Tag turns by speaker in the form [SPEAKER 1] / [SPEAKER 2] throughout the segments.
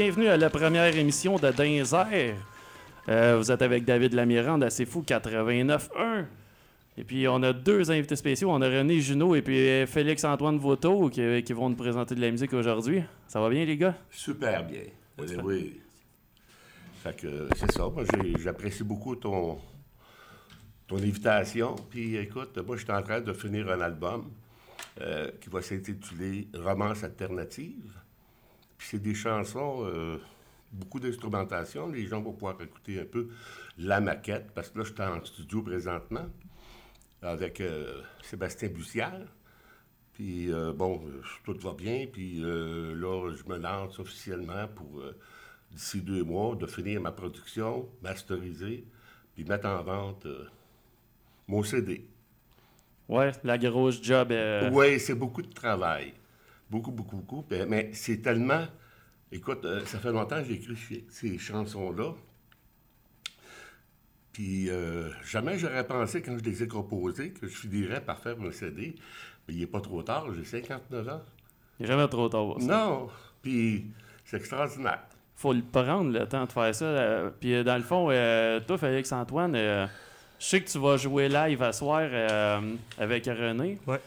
[SPEAKER 1] Bienvenue à la première émission de Dinzer. Euh, vous êtes avec David Lamirande C'est Fou 89.1. Et puis, on a deux invités spéciaux. On a René Junot et puis Félix-Antoine Voto qui, qui vont nous présenter de la musique aujourd'hui. Ça va bien, les gars?
[SPEAKER 2] Super bien. Euh, oui. Fait que c'est ça. Moi, j'apprécie beaucoup ton, ton invitation. Puis écoute, moi, je suis en train de finir un album euh, qui va s'intituler Romance alternative. Puis c'est des chansons, euh, beaucoup d'instrumentation. Les gens vont pouvoir écouter un peu la maquette, parce que là, je suis en studio présentement avec euh, Sébastien Bussière. Puis euh, bon, tout va bien. Puis là, je me lance officiellement pour, d'ici deux mois, de finir ma production, masteriser, puis mettre en vente mon CD.
[SPEAKER 1] Ouais, la grosse job. euh,
[SPEAKER 2] Oui, c'est beaucoup de travail. Beaucoup, beaucoup, beaucoup. Mais c'est tellement... Écoute, euh, ça fait longtemps que j'ai écrit ces- chansons-là. Puis euh, jamais j'aurais pensé, quand je les ai composées, que je finirais par faire un CD. Mais il n'est pas trop tard, j'ai 59 ans.
[SPEAKER 1] Il n'est jamais trop tard. ça.
[SPEAKER 2] Non! Puis c'est extraordinaire.
[SPEAKER 1] faut le prendre le temps de faire ça. euh, Puis euh, dans le fond, euh, toi, Félix-Antoine, euh, je sais que tu vas jouer live à soir euh, avec René.
[SPEAKER 3] Ouais.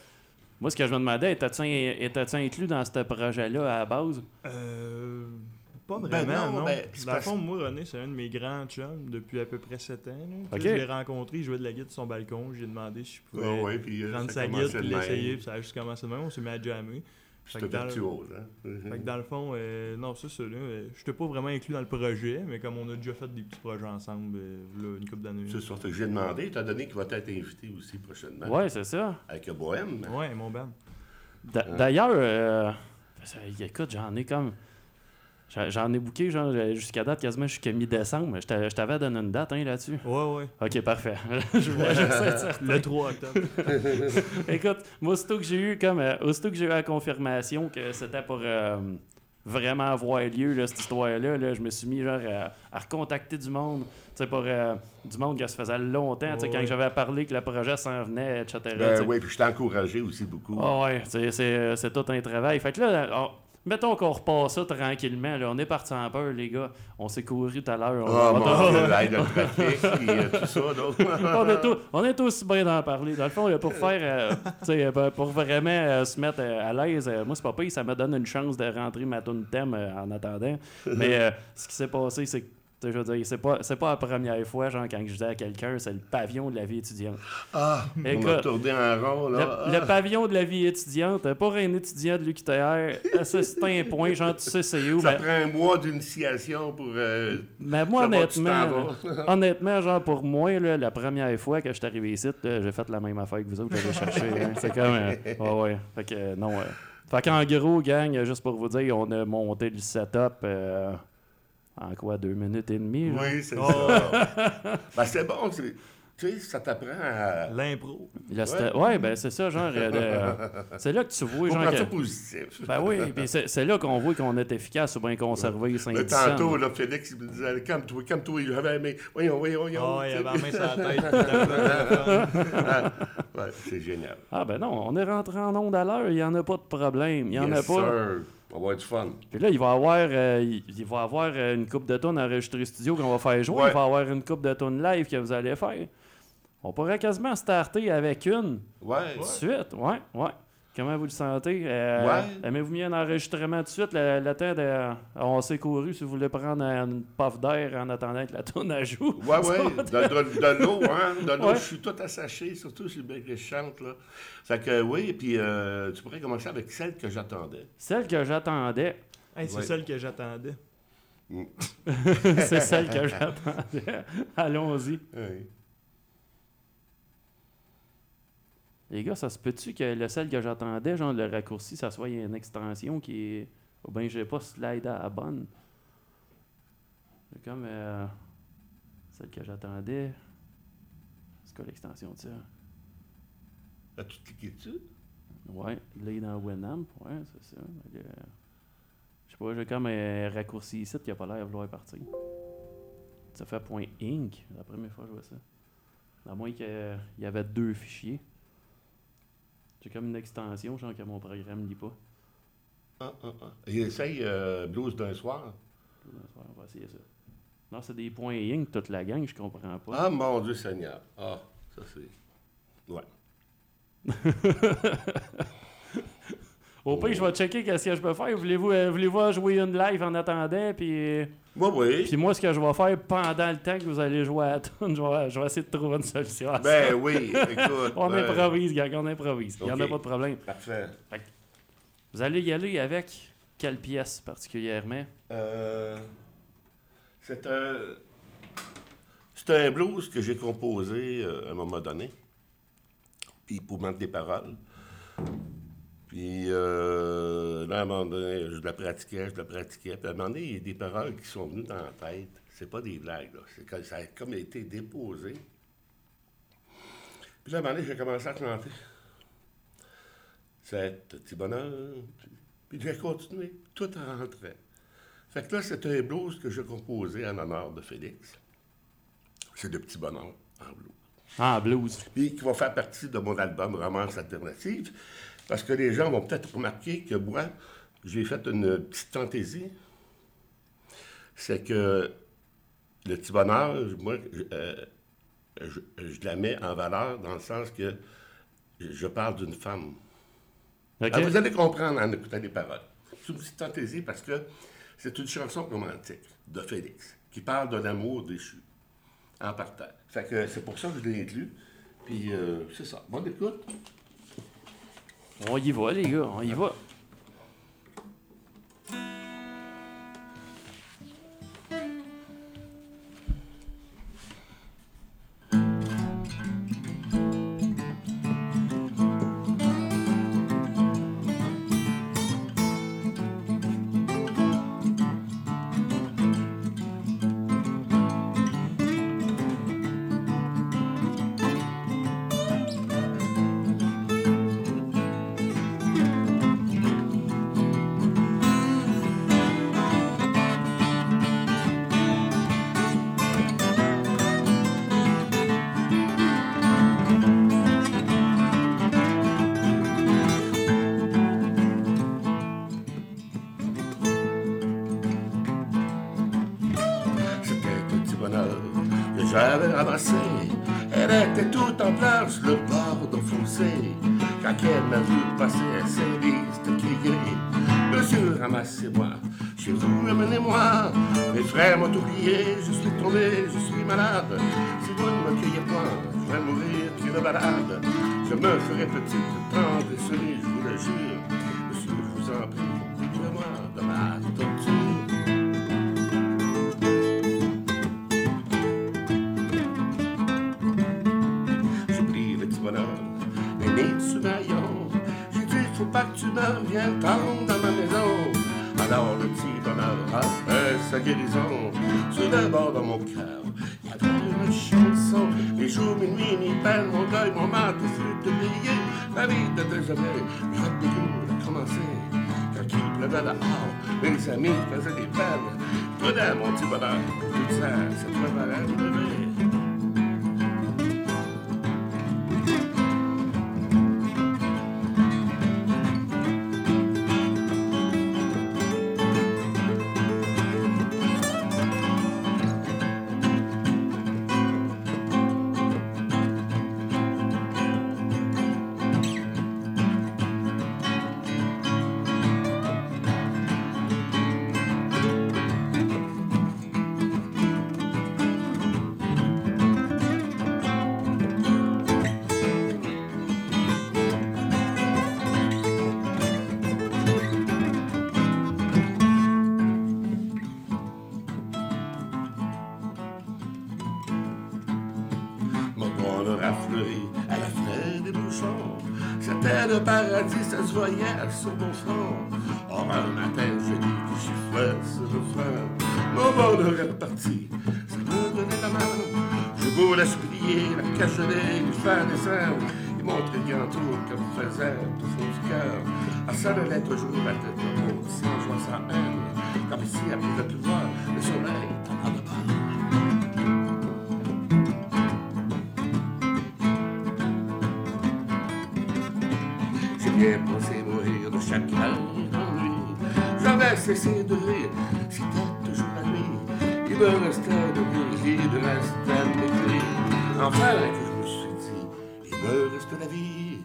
[SPEAKER 1] Moi, ce que je me demandais, étais-tu inclus dans ce projet-là à la base?
[SPEAKER 3] Euh, pas
[SPEAKER 2] Ben
[SPEAKER 3] vraiment,
[SPEAKER 2] non,
[SPEAKER 3] non.
[SPEAKER 2] ben,
[SPEAKER 3] Dans le fond, moi, René, c'est un de mes grands chums depuis à peu près 7 ans. là. Tu
[SPEAKER 1] Ok.
[SPEAKER 3] sais, Je l'ai rencontré, il jouait de la guitare sur son balcon. J'ai demandé si je pouvais
[SPEAKER 2] Ouais, ouais, puis, euh,
[SPEAKER 3] prendre
[SPEAKER 2] ça
[SPEAKER 3] sa guitare l'essayer. Puis ça a juste commencé de même. On s'est mis à jammer.
[SPEAKER 2] C'était
[SPEAKER 3] que dans le-
[SPEAKER 2] virtuose, hein?
[SPEAKER 3] Fait que dans le fond, euh, non, ça, c'est là. euh, J'étais pas vraiment inclus dans le projet, mais comme on a déjà fait des petits projets ensemble, euh, là, une couple d'années.
[SPEAKER 2] C'est ça. Fait que j'ai demandé, étant donné qu'il va être invité aussi prochainement.
[SPEAKER 1] Ouais, c'est ça.
[SPEAKER 2] Avec Bohème.
[SPEAKER 3] Ouais, mon band.
[SPEAKER 1] D'a- D'ailleurs, euh, ça- écoute, j'en ai comme. J'en- ai booké genre, jusqu'à date quasiment jusqu'à mi-décembre. Je t'a- je t'avais donné une date hein, là-dessus.
[SPEAKER 3] Ouais, ouais.
[SPEAKER 1] Ok, parfait. je voulais juste être certain.
[SPEAKER 3] Le 3 octobre.
[SPEAKER 1] Écoute, moi, aussitôt que j'ai eu comme euh, aussitôt que j'ai eu la confirmation que c'était pour euh, vraiment avoir lieu, là, cette histoire-là, là, je me suis mis genre à, à recontacter du monde. Tu sais, pour euh, du monde que ça faisait longtemps, tu sais,
[SPEAKER 3] Ouais,
[SPEAKER 1] quand
[SPEAKER 3] ouais.
[SPEAKER 1] j'avais parlé que le projet s'en venait, etc.
[SPEAKER 2] Ben oui, puis je t'ai encouragé aussi beaucoup.
[SPEAKER 1] Ah ouais, c'est- c'est c'est tout un travail. Fait que là, on- mettons qu'on repasse ça tranquillement. Là. On est parti en peur, les gars. On s'est couru tout à l'heure.
[SPEAKER 2] Mon Dieu, trafic, euh, tout ça,
[SPEAKER 1] on, est tout- on est aussi bien d'en parler. Dans le fond, pour faire, euh, euh, pour vraiment euh, se mettre à l'aise, moi, c'est pas pire, ça me donne une chance de rentrer ma tune thème en attendant. Mais ce qui s'est passé, c'est que, je veux dire, c'est pas, c'est pas la première fois, genre, quand je disais à quelqu'un, c'est le pavillon de la vie étudiante.
[SPEAKER 2] Ah, on a
[SPEAKER 1] Écoute,
[SPEAKER 2] tourné en rond,
[SPEAKER 1] le,
[SPEAKER 2] là.
[SPEAKER 1] le pavillon de la vie étudiante, pour un étudiant de l'UQTR, c'est un point, genre, tu sais, c'est où.
[SPEAKER 2] Ça
[SPEAKER 1] mais-
[SPEAKER 2] prend un mois d'initiation pour... euh,
[SPEAKER 1] mais moi, honnêtement, honnêtement, genre pour moi, là, la première fois que je suis arrivé ici, j'ai fait la même affaire que vous autres, j'allais chercher. hein. C'est comme. euh, ouais, ouais. Fait que euh, non. euh. Fait qu'en gros, gang, juste pour vous dire, on a monté le setup en quoi, deux minutes et demie? genre?
[SPEAKER 2] Oui, c'est
[SPEAKER 3] Oh.
[SPEAKER 2] ça. ben, c'est bon, c'est- tu sais, ça t'apprend à...
[SPEAKER 3] L'impro.
[SPEAKER 1] Sta- ouais, ben c'est ça, genre. euh, c'est là que tu vois,
[SPEAKER 2] Faut
[SPEAKER 1] genre.
[SPEAKER 2] prendre ça
[SPEAKER 1] que-
[SPEAKER 2] positif.
[SPEAKER 1] ben oui, puis c'est c'est là qu'on voit qu'on est efficace ou bien conservé saint
[SPEAKER 2] Le tantôt, là, Félix, il me disait, calme-toi, calme-toi, il avait mais voyons, voyons, voyons.
[SPEAKER 3] Oh, il avait la main sur la tête.
[SPEAKER 2] Ouais, c'est génial.
[SPEAKER 1] Ah ben non, on est rentré en onde à l'heure, il n'y en a pas de problème. Il n'y en
[SPEAKER 2] Yes,
[SPEAKER 1] a pas.
[SPEAKER 2] sir. On va avoir du fun.
[SPEAKER 1] Puis là, il va y avoir, euh, il, il va avoir euh, une coupe de tonnes enregistrée studio qu'on va faire jouer.
[SPEAKER 2] Ouais.
[SPEAKER 1] Il va y avoir une coupe de tonnes live que vous allez faire. On pourrait quasiment starter avec une
[SPEAKER 2] Ouais.
[SPEAKER 1] tout de suite. Ouais, ouais. Comment vous le sentez? Euh,
[SPEAKER 2] Ouais.
[SPEAKER 1] Aimez-vous mieux un enregistrement tout de suite? Le, le temps de. On s'est couru si vous voulez prendre une puff d'air en attendant que la tonne à joue.
[SPEAKER 2] Ouais, ouais, de, de- de l'eau, hein, de l'eau,
[SPEAKER 1] Ouais.
[SPEAKER 2] je suis tout assaché, surtout si bien que je chante, là. Fait que, oui, et puis euh, tu pourrais commencer avec celle que j'attendais.
[SPEAKER 1] Celle que j'attendais,
[SPEAKER 3] Hey, c'est
[SPEAKER 2] Ouais.
[SPEAKER 3] celle que j'attendais.
[SPEAKER 1] c'est celle que j'attendais. Allons-y.
[SPEAKER 2] Oui.
[SPEAKER 1] Les gars, ça se peut-tu que le celle que j'attendais, genre le raccourci, ça soit une extension qui est. Ou bien j'ai pas slide à la bonne. C'est comme. euh, Celle que j'attendais. C'est quoi l'extension de ça?
[SPEAKER 2] As-tu cliqué dessus?
[SPEAKER 1] Ouais, là, il est dans Winamp. Ouais, c'est ça. Mais, euh, Je sais pas, j'ai comme un raccourci ici qui a pas l'air de vouloir partir. Ça fait point .inc, la première fois que je vois ça. À moins qu'il y avait deux fichiers. J'ai comme une extension, genre que mon programme lit pas.
[SPEAKER 2] Ah, ah, ah. Et essaye euh, Blues d'un soir.
[SPEAKER 1] On va essayer ça. Non, c'est des points ying toute la gang, je comprends pas.
[SPEAKER 2] Ah, mon Dieu Seigneur. Ah, ça c'est. Ouais.
[SPEAKER 1] Au pire, je vais checker qu'est-ce que je peux faire. Voulez-vous euh, voulez-vous jouer une live en attendant? Puis,
[SPEAKER 2] Moi, oui.
[SPEAKER 1] puis moi, ce que je vais faire pendant le temps que vous allez jouer à la tune, je vais, je vais essayer de trouver une solution à ça.
[SPEAKER 2] Ben oui, écoute.
[SPEAKER 1] On
[SPEAKER 2] ben,
[SPEAKER 1] improvise, gang, on improvise. Il n'y en a pas de problème.
[SPEAKER 2] Parfait.
[SPEAKER 1] Vous allez y aller avec quelle pièce particulièrement?
[SPEAKER 2] Euh, c'est un. C'est un blues que j'ai composé euh, à un moment donné. Puis pour mettre des paroles. Puis euh, là, à un moment donné, je la pratiquais, je la pratiquais. Puis à un moment donné, il y a des paroles qui sont venues dans la tête. C'est pas des blagues, là. C'est comme, ça a comme été déposé. Puis là, à un moment donné, j'ai commencé à chanter. C'est petit bonheur. Puis j'ai continué. Tout rentrait. Fait que là, c'est un blues que j'ai composé en honneur de Félix. C'est de Petit Bonheur en blues.
[SPEAKER 1] Ah, blues.
[SPEAKER 2] Puis qui va faire partie de mon album Romance Alternative. Parce que les gens vont peut-être remarquer que moi, j'ai fait une petite fantaisie. C'est que le Petit Bonheur, moi, je, euh, je- je la mets en valeur dans le sens que je parle d'une femme. Ah, vous allez comprendre en écoutant les paroles. C'est une petite fantaisie parce que c'est une chanson romantique de Félix qui parle d'un amour déchu en partant. Fait que c'est pour ça que je l'ai inclus. Puis euh, c'est ça. Bonne écoute.
[SPEAKER 1] On y va, les gars, on y va.
[SPEAKER 2] Elle était toute en sur le bord fossé. Quand elle m'a vu passer, elle s'est mise de crier. Monsieur, ramassez-moi. Chez vous, amenez-moi. Mes frères m'ont oublié. Je suis tombé, je suis malade. Si vous ne me cueillez pas, je vais mourir qu'une balade. Je me ferai petite, tendre et je vous le jure. Monsieur, je vous en prie, Sur le bord de mon cœur, il y avait une chanson. Les jours, mes nuits, mes peines, mon deuil, mon mal, tout fut oublié. Ma vie de déjeuner, le dégoût a commencé. Quand il pleuvait dehors, mes amis faisaient des peines. Prenais mon petit bonheur, tout ça, ça préparait me sur mon front. Or, un matin, je dis que je suis frais sur le frein. Mon bonheur est parti, ça me donnait la main. Je voulais supplier, la cajoler, lui faire des seins. Il montrait bien tout comme faisait tout du cœur. À ça, le lettre toujours la tête haute, sans joie, sans haine. Comme ici, après le pouvoir, le mourir de rire, c'était toujours la me restait de vie, il me restait de. Enfin, que je me suis dit, il me reste la vie.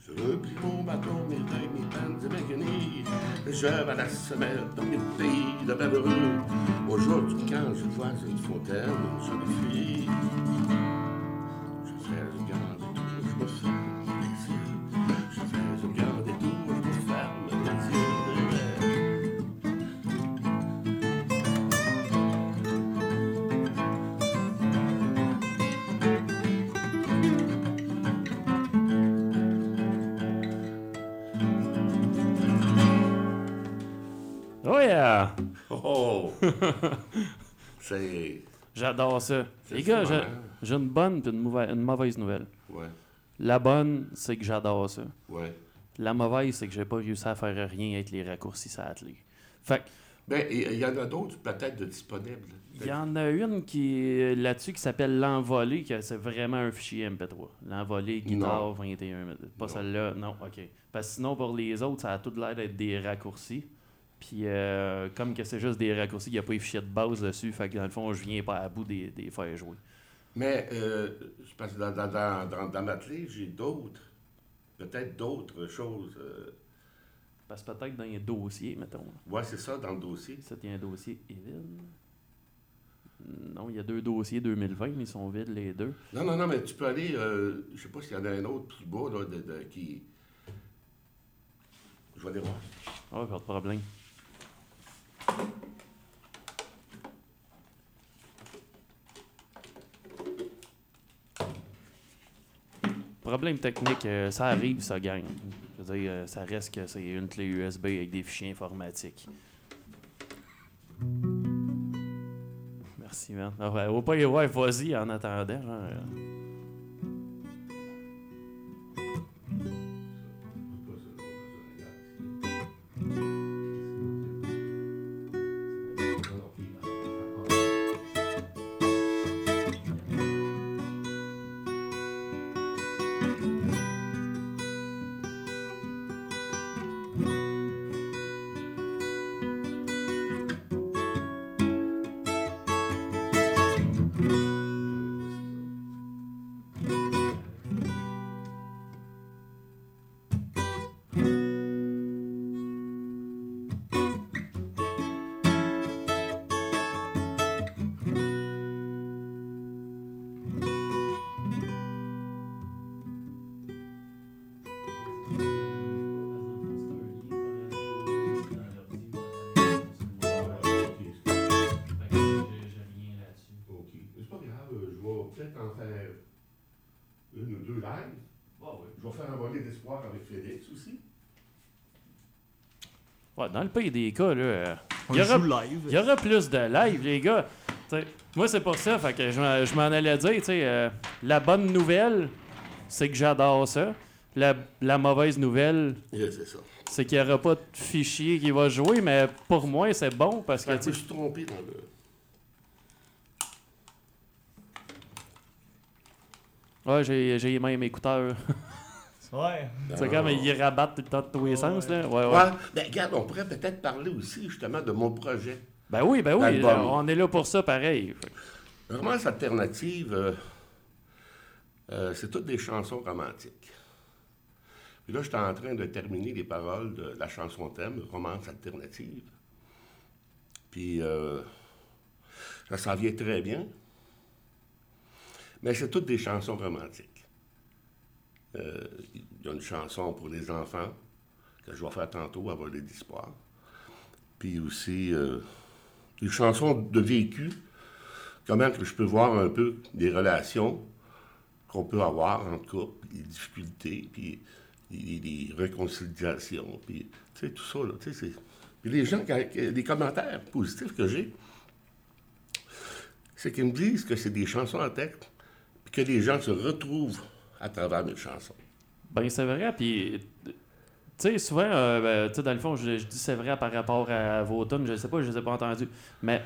[SPEAKER 2] Je replie mon bâton, mes deuils, mes peines et mes guenilles. Je vais la semaine dans mes pays de malheureux. Aujourd'hui, quand je vois cette fontaine, je me fie.
[SPEAKER 1] Oh!
[SPEAKER 2] C'est.
[SPEAKER 1] J'adore ça. Les gars, j'ai-
[SPEAKER 2] hein?
[SPEAKER 1] j'ai une bonne et une, mauvaise- une mauvaise nouvelle.
[SPEAKER 2] Ouais,
[SPEAKER 1] La bonne, c'est que j'adore ça.
[SPEAKER 2] ouais.
[SPEAKER 1] La mauvaise, c'est que j'ai pas réussi à faire rien avec les raccourcis à atteler. Fait
[SPEAKER 2] Ben, il y en a d'autres peut-être de disponibles.
[SPEAKER 1] il y en a une qui là-dessus qui s'appelle l'envolée, que c'est vraiment un fichier MP3. L'envolée, guitare,
[SPEAKER 2] Non.
[SPEAKER 1] 21 minutes. Pas celle-là, non, ok. Parce que sinon, pour les autres, ça a tout l'air d'être des raccourcis. Puis, euh, comme que c'est juste des raccourcis, il n'y a pas les fichiers de base dessus. Fait que dans le fond, je viens pas à bout des, des faire jouer.
[SPEAKER 2] Mais, euh, parce que dans, dans, dans, dans, ma clé, j'ai d'autres, peut-être d'autres choses. euh,
[SPEAKER 1] Parce que peut-être dans les dossiers, mettons.
[SPEAKER 2] ouais, c'est ça, dans le dossier.
[SPEAKER 1] Ça, il y a un dossier est vide. Non, il y a deux dossiers 2020, mais ils sont vides les deux.
[SPEAKER 2] Non, non, non, mais tu peux aller, euh, je sais pas s'il y en a un autre plus bas, là, de, de- qui... Je vais aller voir.
[SPEAKER 1] Ah, pas de problème. Problème technique, euh, ça arrive, ça gagne. Je euh, ça reste que c'est une clé USB avec des fichiers informatiques. Merci, man. Ah ouais, ouais, vas-y en attendant. euh.
[SPEAKER 2] Avec Félix aussi.
[SPEAKER 1] Ouais, dans le pays des cas, là, euh, il y aura-
[SPEAKER 3] joue live.
[SPEAKER 1] Il y aura plus de live, les gars. T'sais, moi, c'est pour ça. Fait que je, m'en- je m'en allais dire, tu sais, euh, la bonne nouvelle, c'est que j'adore ça. La, la mauvaise nouvelle,
[SPEAKER 2] Yeah, c'est
[SPEAKER 1] qu'il n'y aura pas de fichier qui va jouer, mais pour moi, c'est bon parce que,
[SPEAKER 2] que je suis trompé dans le...
[SPEAKER 1] ouais, j'ai, j'ai les mêmes écouteurs.
[SPEAKER 3] Ouais.
[SPEAKER 1] c'est comme ils rabattent tout le temps de tous les
[SPEAKER 3] Ouais,
[SPEAKER 1] sens,
[SPEAKER 3] ouais.
[SPEAKER 1] là. Ouais, ouais.
[SPEAKER 2] Ouais, ben regarde, on pourrait peut-être parler aussi justement de mon projet.
[SPEAKER 1] Ben oui, ben oui, on est là pour ça pareil.
[SPEAKER 2] Romance alternative, euh, euh, c'est toutes des chansons romantiques. Puis là, j'étais en train de terminer les paroles de la chanson thème, Romance alternative. Puis euh, ça s'en vient très bien. Mais c'est toutes des chansons romantiques. Euh, Il y a une chanson pour les enfants que je vais faire tantôt, Voler d'espoir. Puis aussi euh, des chansons de vécu comment que je peux voir un peu des relations qu'on peut avoir en couple, les difficultés, puis les, les réconciliations, puis tout ça, là. Puis les gens, les commentaires positifs que j'ai, c'est qu'ils me disent que c'est des chansons en texte, puis que les gens se retrouvent à travers mes chansons.
[SPEAKER 1] Ben, c'est vrai, puis. Tu sais, souvent, euh, ben, tu sais, dans le fond, je, je dis c'est vrai par rapport à, vos tunes, je sais pas, je les ai pas entendus. Mais.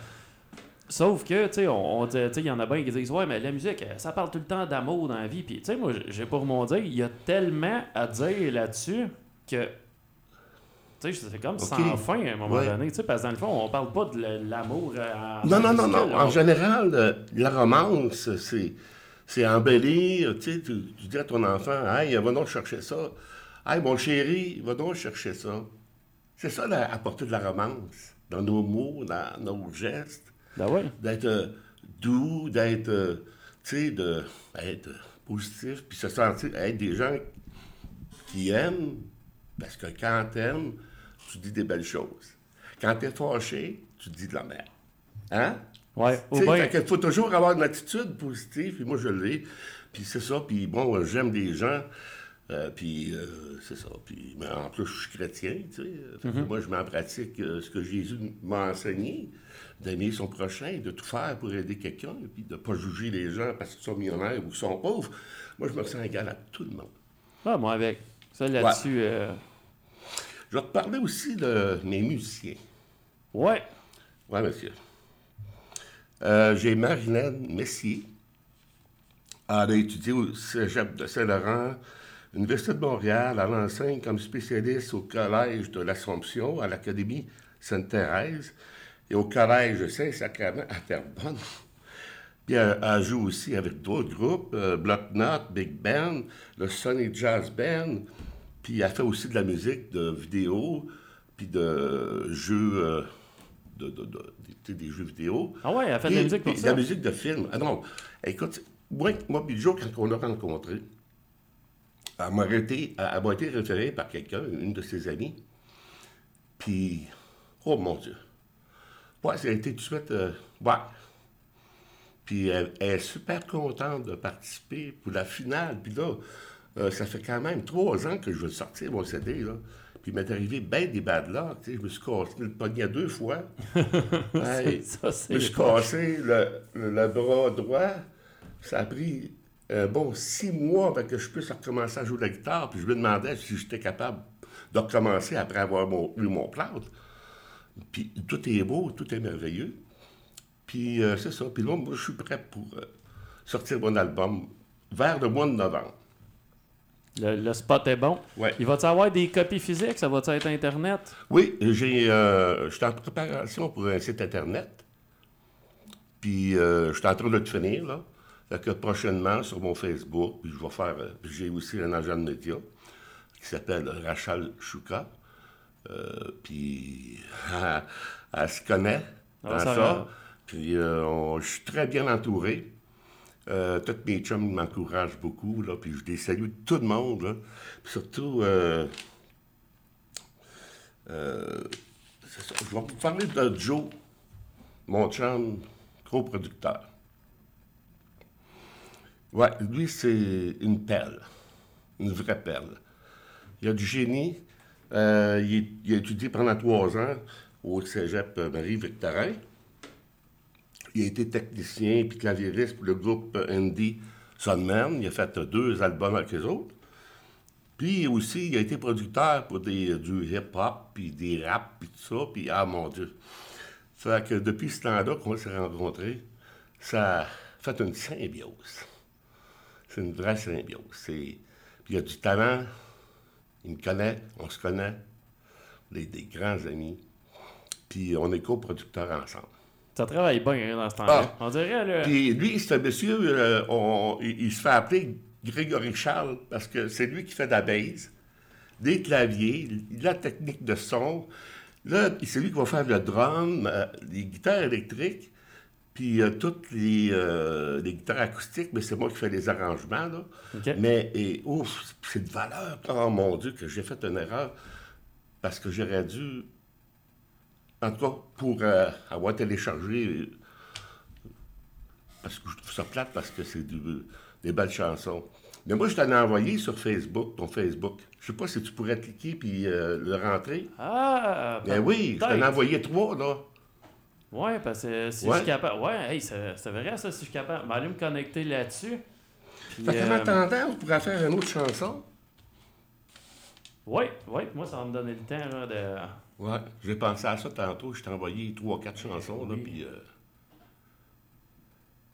[SPEAKER 1] Sauf que, tu sais, on, on il y en a bien qui disent, ouais, mais la musique, ça parle tout le temps d'amour dans la vie. Puis, tu sais, moi, j'ai pour mon dire, il y a tellement à dire là-dessus que. Tu sais, c'est comme sans fin à un moment
[SPEAKER 2] Ouais.
[SPEAKER 1] donné. Tu sais, parce que dans le fond, on parle pas de l'amour. euh, en-
[SPEAKER 2] Non, non, non, non.
[SPEAKER 1] on-
[SPEAKER 2] En général, euh, la romance, c'est, c'est embellir. Tu sais, tu, tu dis à ton enfant, hey, va donc chercher ça. Hey, mon chéri, va donc chercher ça. C'est ça, la, apporter de la romance. Dans nos mots, dans nos gestes.
[SPEAKER 1] Ben oui.
[SPEAKER 2] D'être euh, doux, d'être, euh, tu sais, de, d'être positif, puis se sentir, être des gens qui aiment. Parce que quand t'aimes, tu dis des belles choses. Quand t'es fâché, tu dis de la merde. Hein?
[SPEAKER 1] Ouais.
[SPEAKER 2] Qu'il faut toujours avoir une attitude positive, puis moi je l'ai. Puis c'est ça, puis bon, euh, j'aime des gens, euh, puis euh, c'est ça. Puis mais en plus, je suis chrétien, tu sais. Que Moi, je mets en pratique euh, ce que Jésus m'a enseigné, d'aimer son prochain, de tout faire pour aider quelqu'un, puis de ne pas juger les gens parce qu'ils sont millionnaires ou qu'ils sont pauvres. Moi, je me sens égal à tout le monde.
[SPEAKER 1] ah, moi avec. Ça là-dessus.
[SPEAKER 2] Je vais te parler aussi de mes musiciens.
[SPEAKER 1] Ouais.
[SPEAKER 2] Oui, monsieur. Euh, J'ai Marilène Messier. Elle a étudié au cégep de Saint-Laurent, Université de Montréal. Elle enseigne comme spécialiste au Collège de l'Assomption, à l'Académie Sainte-Thérèse et au Collège Saint-Sacrament à Terrebonne. Puis elle, elle joue aussi avec d'autres groupes, euh, Block Knot, Big Band, le Sony Jazz Band. Puis elle fait aussi de la musique, de vidéo, puis de jeux, euh, de, de- de- des- jeux vidéo.
[SPEAKER 1] Ah ouais, elle fait de la musique pour ça.
[SPEAKER 2] De la musique de film. Ah non, écoute, moi, moi puis Joe, quand on l'a rencontré, elle m'a été, été référée par quelqu'un, une de ses amies. Puis, oh mon Dieu. Ouais, ça a été tout de suite, euh, ouais. Puis elle, elle est super contente de participer pour la finale. Puis là, euh, ça fait quand même trois ans que je veux sortir mon CD, là. Puis il m'est arrivé bien des bad luck, tu sais. Je me suis cassé le poignet deux fois. Hey,
[SPEAKER 1] Ça,
[SPEAKER 2] je me suis cassé le, le- le bras droit. Ça a pris un bon six mois avant que je puisse recommencer à jouer de la guitare. Puis je me demandais si j'étais capable de recommencer après avoir mon- eu mon plâtre. Puis tout est beau, tout est merveilleux. Puis euh, c'est ça. Puis là, moi, je suis prêt pour euh, sortir mon album vers le mois de novembre.
[SPEAKER 1] Le, le spot est bon.
[SPEAKER 2] Ouais.
[SPEAKER 1] Il va-tu avoir des copies physiques? Ça va-tu être Internet?
[SPEAKER 2] Oui, j'ai, euh, je suis en préparation pour un site Internet. Puis, euh, je suis en train de le finir, là. Fait que prochainement, sur mon Facebook, puis je vais faire... euh, j'ai aussi un agent de médias qui s'appelle Rachel Chouka. Puis, elle, elle se connaît dans
[SPEAKER 1] Ah, ça.
[SPEAKER 2] Puis, je suis très bien entouré. Euh, tous mes chums m'encouragent beaucoup, puis je les salue tout le monde. Puis surtout, euh, euh. Je vais vous parler de Joe, mon chum, gros producteur. Ouais, lui, c'est une perle. Une vraie perle. Il a du génie. Euh, il a étudié pendant trois ans au cégep Marie-Victorin. Il a été technicien puis claviériste pour le groupe indie Sunman. Il a fait deux albums avec eux autres. Puis aussi, il a été producteur pour des, du hip-hop, puis des rap, puis tout ça. Puis, ah mon Dieu. Fait que depuis ce temps-là qu'on s'est rencontrés, ça a fait une symbiose. C'est une vraie symbiose. Puis il a du talent. Il me connaît, on se connaît. On est des grands amis. Puis on est coproducteurs ensemble.
[SPEAKER 1] Ça travaille bien hein, dans ce temps-là.
[SPEAKER 2] Ah.
[SPEAKER 1] On dirait, là.
[SPEAKER 2] Puis lui, un monsieur, euh, on- il, il se fait appeler Grégory Charles parce que c'est lui qui fait de la base, des claviers, la technique de son. Là, c'est lui qui va faire le drum, euh, les guitares électriques, puis euh, toutes les, euh, les guitares acoustiques, mais c'est moi qui fais les arrangements. Là. Mais, et, ouf, c'est de valeur. Oh mon Dieu, que j'ai fait une erreur parce que j'aurais dû, en tout cas, pour euh, avoir téléchargé parce que je trouve ça plate parce que c'est des belles chansons. Mais moi, je t'en ai envoyé sur Facebook, ton Facebook. Je sais pas si tu pourrais cliquer puis euh, le rentrer.
[SPEAKER 1] Ah!
[SPEAKER 2] Ben oui, je t'en ai envoyé trois, là.
[SPEAKER 1] Ouais, parce que si
[SPEAKER 2] Ouais.
[SPEAKER 1] je suis capable. Ouais, hey, c'est vrai ça, si je suis capable. Ben, aller me connecter là-dessus.
[SPEAKER 2] Qu'en
[SPEAKER 1] euh,
[SPEAKER 2] attendant, on pourrait faire une autre chanson?
[SPEAKER 1] Ouais, ouais, moi ça va me donner le temps là, de.
[SPEAKER 2] Ouais, j'ai pensé à ça tantôt. Je t'ai envoyé trois, quatre chansons, là, puis... euh,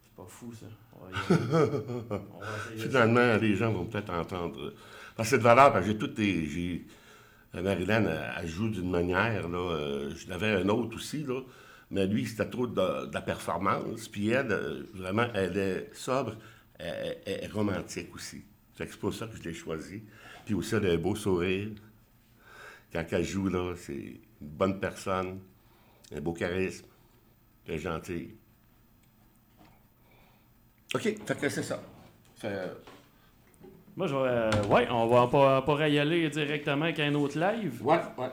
[SPEAKER 1] C'est pas fou ça. On va. On va.
[SPEAKER 2] Finalement, les gens vont peut-être entendre. Parce que c'est de valeur, parce que j'ai toutes les. J'ai Marilyn, elle, elle joue d'une manière, là. euh, je l'avais un autre aussi, là. Mais lui, c'était trop de, de la performance. Puis elle, euh, vraiment, elle est sobre, elle, elle- elle est romantique aussi. C'est pour ça que je l'ai choisi. Puis aussi, elle a un beau sourire. Quand elle joue, là, c'est une bonne personne, un beau charisme, elle est gentille. OK, fait que c'est ça. Fait-
[SPEAKER 1] Moi, je vais. euh, ouais, on va pas, pas y aller directement avec un autre live.
[SPEAKER 2] ouais, ouais.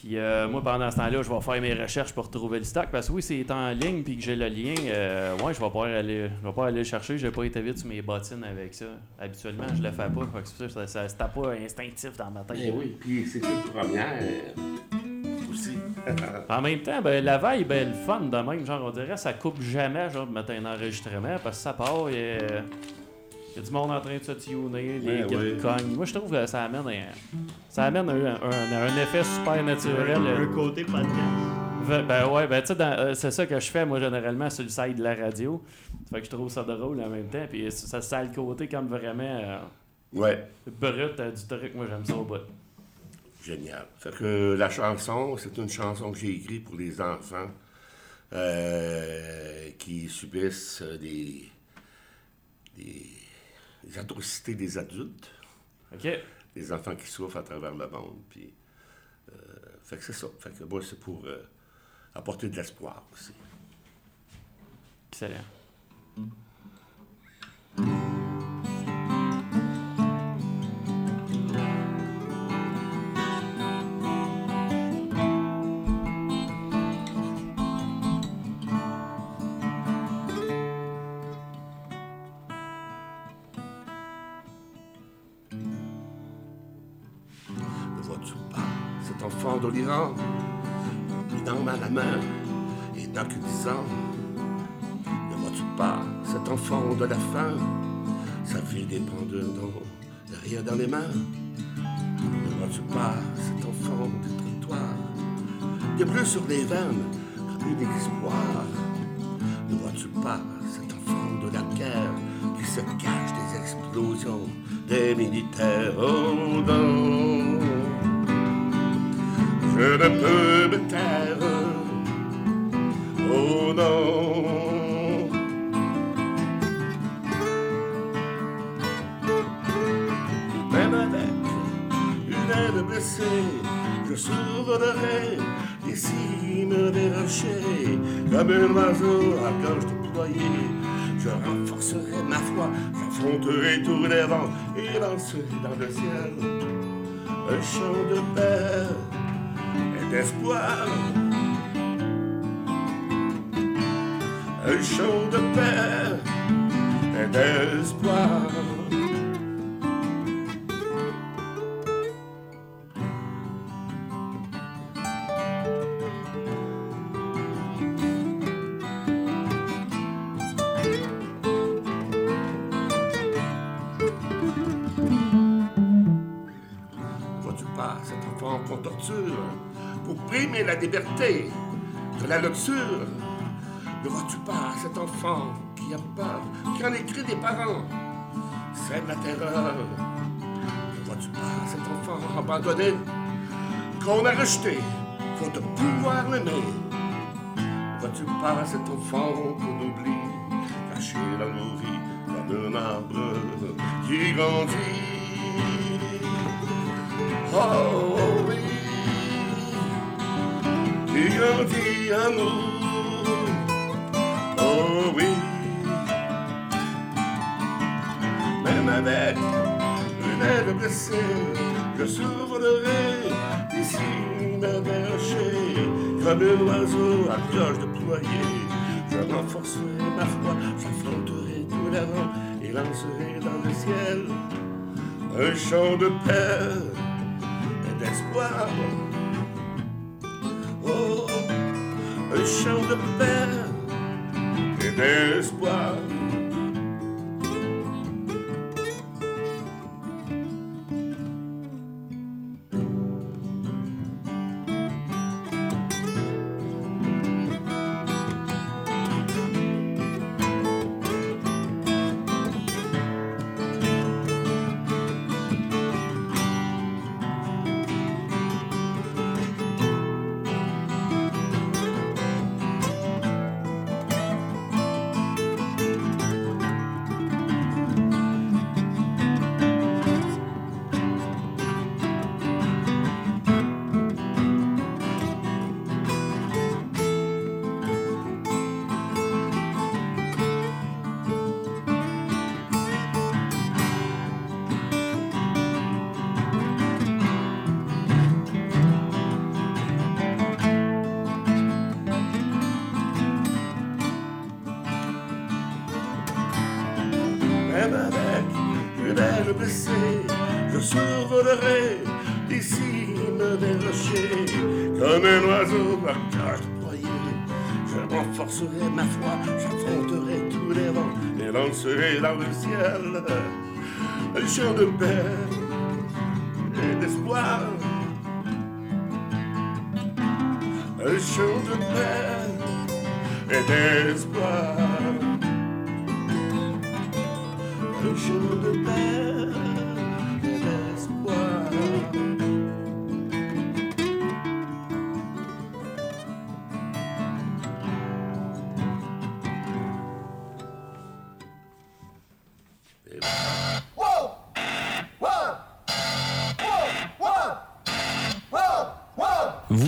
[SPEAKER 1] Puis euh, moi, pendant ce temps-là, je vais faire mes recherches pour trouver le stock. Parce que oui, c'est en ligne puis que j'ai le lien. euh, ouais, je vais pas aller, je vais pas aller le chercher. J'ai pas été vite sur mes bottines avec ça. Habituellement, je le fais pas. Fait que ça, ça, ça, pas instinctif dans ma tête.
[SPEAKER 2] Ben oui, puis c'est une première euh, aussi.
[SPEAKER 1] En même temps, ben, la vibe est le fun de même. Genre, on dirait ça coupe jamais, genre, de mettre un enregistrement parce que ça part, il y a, il y a du monde en train de se tuner, les
[SPEAKER 2] Ouais,
[SPEAKER 1] guides
[SPEAKER 2] ouais.
[SPEAKER 1] cognent. Moi, je trouve que ça amène un, ça amène un, un- un effet super naturel.
[SPEAKER 3] Un, un côté podcast.
[SPEAKER 1] Ben, ben ouais, ben tu sais, euh, c'est ça que je fais moi généralement sur le site de la radio. Fait que je trouve ça drôle en même temps. Puis ça, ça a le côté comme vraiment euh,
[SPEAKER 2] Ouais,
[SPEAKER 1] brut euh, du truc. Moi j'aime ça au bout.
[SPEAKER 2] génial. Fait que la chanson, c'est une chanson que j'ai écrite pour les enfants euh, qui subissent des, des, des atrocités des adultes,
[SPEAKER 1] Ok?
[SPEAKER 2] des enfants qui souffrent à travers le monde. Puis, euh, fait que c'est ça. Fait que moi, c'est pour euh, apporter de l'espoir aussi.
[SPEAKER 1] Excellent.
[SPEAKER 2] Le de la faim, sa vie dépend de rien dans les mains. Ne vois-tu pas, cet enfant des trottoirs, des bleus sur les veines, comme un espoir. Ne vois-tu pas, cet enfant de la guerre, qui se cache des explosions des militaires au dos je ne peux comme un oiseau à gorge déployée. Je renforcerai ma foi, j'affronterai tous les vents et lancerai dans le ciel un chant de paix et d'espoir. Un chant de paix et d'espoir. De la luxure Ne vois-tu pas cet enfant qui a peur quand les cris des parents? Sèment la terreur. Ne vois-tu pas cet enfant abandonné qu'on a rejeté faute de pouvoir l'aimer? Ne vois-tu pas cet enfant qu'on oublie caché dans nos vies comme un arbre qui grandit? Oh grandit à nous. Oh oui, même avec une aile blessée, je survolerai ici mes rochers comme un oiseau à cloche déployée. Je renforcerai ma foi, j'affronterai tous les vents et lancerai dans le ciel un chant de paix et d'espoir. Chant de paix et d'espoir. Dans le ciel un chant de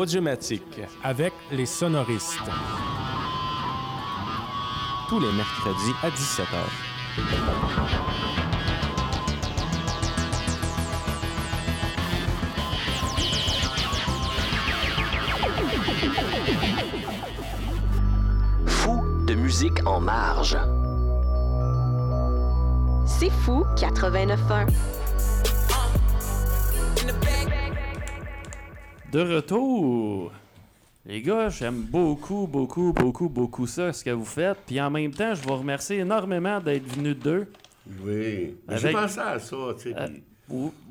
[SPEAKER 4] Audiomatique avec les sonoristes. Tous les mercredis à 17h.
[SPEAKER 5] Fou de musique en marge.
[SPEAKER 6] C'est fou 89.1.
[SPEAKER 1] De retour! Les gars, j'aime beaucoup, beaucoup, beaucoup, beaucoup ça, ce que vous faites. Puis en même temps, je vous remercie énormément d'être venus deux.
[SPEAKER 2] Oui. J'ai pensé à ça, tu sais.
[SPEAKER 1] Euh,
[SPEAKER 2] puis-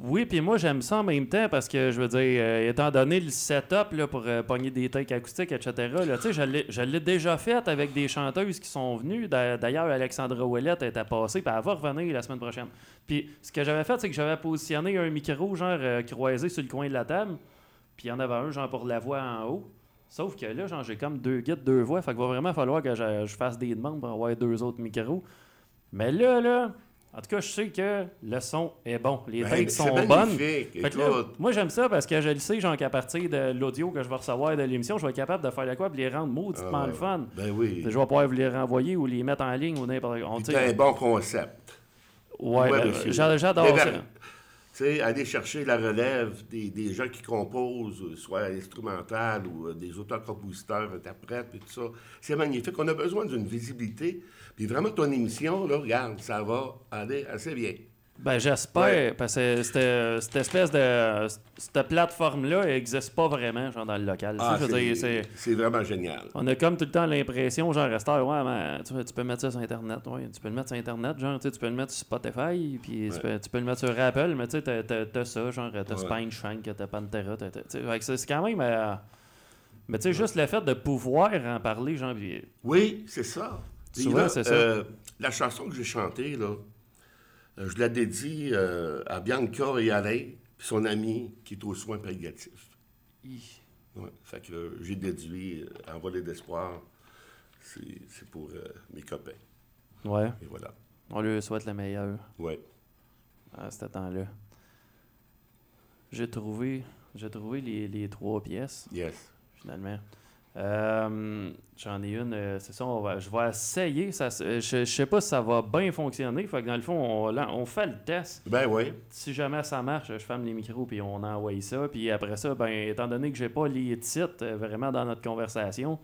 [SPEAKER 1] Oui, puis moi, j'aime ça en même temps parce que, je veux dire, euh, étant donné le setup là, pour euh, pogner des takes acoustiques, etc., là, tu sais, je l'ai- déjà fait avec des chanteuses qui sont venues. D'a- D'ailleurs, Alexandra Ouellette était passée, puis elle va revenir la semaine prochaine. Puis ce que j'avais fait, c'est que j'avais positionné un micro, genre, euh, croisé sur le coin de la table, puis il y en avait un, genre, pour la voix en haut. Sauf que là, genre, j'ai comme deux guides, deux voix, fait qu'il va vraiment falloir que je, je fasse des demandes pour avoir deux autres micros. Mais là, là, en tout cas, je sais que le son est bon. Les
[SPEAKER 2] Ben,
[SPEAKER 1] sont bonnes.
[SPEAKER 2] magnifique.
[SPEAKER 1] Fait que là,
[SPEAKER 2] Écoute,
[SPEAKER 1] moi, j'aime ça parce que je le sais, genre, qu'à partir de l'audio que je vais recevoir de l'émission, je vais être capable de faire de quoi et les rendre mauditement
[SPEAKER 2] ah,
[SPEAKER 1] le fun.
[SPEAKER 2] Ben oui.
[SPEAKER 1] Je vais pouvoir vous les renvoyer ou les mettre en ligne ou n'importe quoi.
[SPEAKER 2] C'est un bon concept.
[SPEAKER 1] Ouais,
[SPEAKER 2] Ouais,
[SPEAKER 1] ben, j'adore ça.
[SPEAKER 2] Sais, aller chercher la relève des, des gens qui composent, euh, soit instrumental ou euh, des auteurs-compositeurs, interprètes et tout ça. C'est magnifique. On a besoin d'une visibilité. Puis vraiment, ton émission, là, regarde, ça va aller assez bien.
[SPEAKER 1] Ben, j'espère,
[SPEAKER 2] Ouais.
[SPEAKER 1] parce que cette, cette espèce de. Cette plateforme-là n'existe pas vraiment, genre, dans le local.
[SPEAKER 2] Ah, c'est vraiment génial.
[SPEAKER 1] On a comme tout le temps l'impression, genre, Resteur, ouais, mais tu, tu peux mettre ça sur Internet, ouais, tu peux le mettre sur Internet, genre, tu peux le mettre sur Spotify, puis tu, peux, tu peux le mettre sur Apple, mais tu sais, t'as- ça, genre, t'as. Spine Shank, t'as Pantera, t'as- c'est quand même... euh, mais tu sais, juste le fait de pouvoir en parler, genre, puis-
[SPEAKER 2] Oui, c'est ça.
[SPEAKER 1] Souvent, c'est ça.
[SPEAKER 2] euh, la chanson que j'ai chantée, là, je la dédie euh, à Bianca et Alain, puis son ami qui est aux soins palliatifs. Ouais, fait que euh, j'ai déduit euh, Envolé d'espoir, c'est pour euh, mes copains.
[SPEAKER 1] ouais,
[SPEAKER 2] Et voilà.
[SPEAKER 1] on lui souhaite le meilleur
[SPEAKER 2] Ouais.
[SPEAKER 1] à ce temps-là. J'ai trouvé, j'ai trouvé les, les trois pièces.
[SPEAKER 2] Yes.
[SPEAKER 1] finalement. Euh, J'en ai une, euh, c'est ça, on va, je vais essayer. Ça, euh, je, je sais pas si ça va bien fonctionner. Fait que dans le fond, on, on fait le test.
[SPEAKER 2] Ben oui.
[SPEAKER 1] Si jamais ça marche, je ferme les micros puis on envoie ça. Puis après ça, ben, étant donné que j'ai pas les titres euh, vraiment dans notre conversation,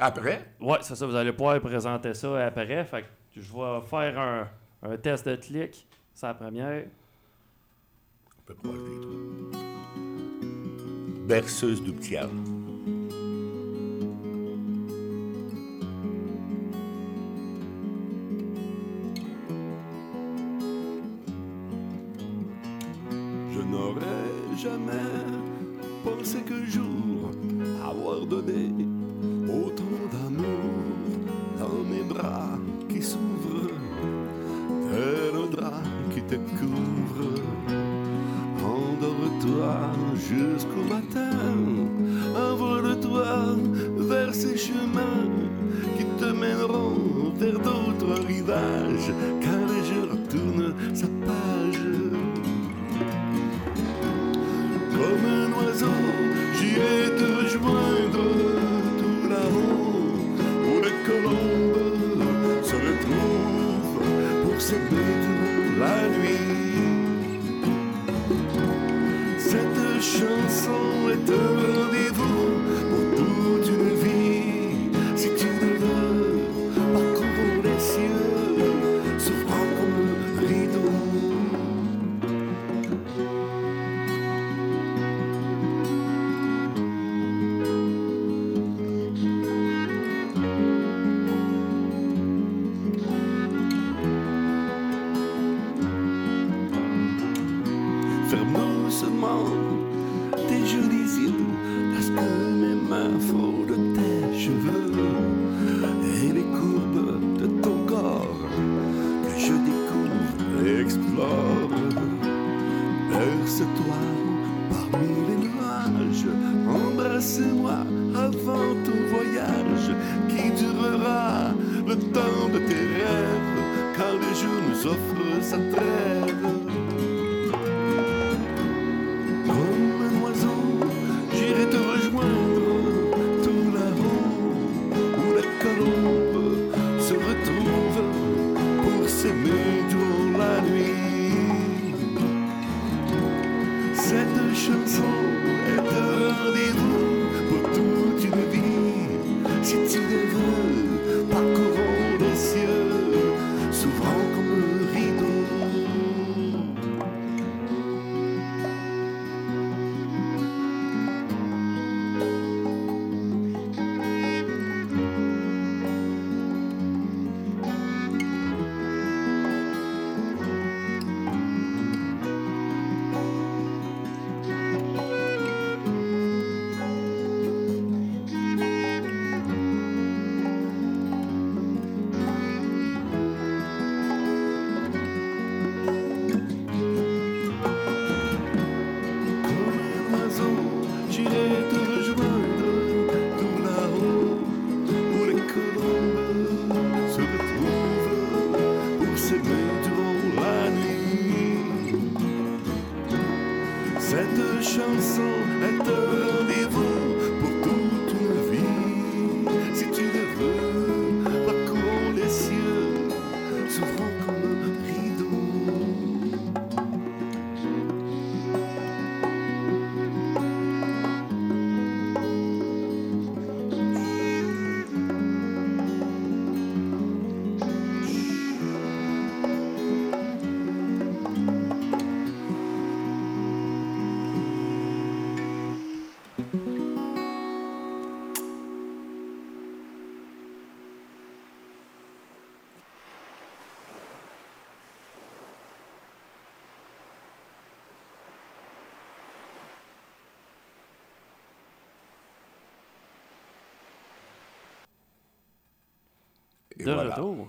[SPEAKER 2] Après,
[SPEAKER 1] ouais, c'est ça, vous allez pouvoir présenter ça après. Fait que je vais faire un, un test de clic. C'est la première.
[SPEAKER 2] on peut trucs. Berceuse du Je n'aurais jamais pensé qu'un jour avoir donné autant d'amour dans mes bras qui s'ouvrent, tel un drap qui te couvre. Endors-toi, jusqu'au matin. Envole-toi vers ces chemins qui te mèneront vers d'autres rivages, Et De voilà.
[SPEAKER 1] retour.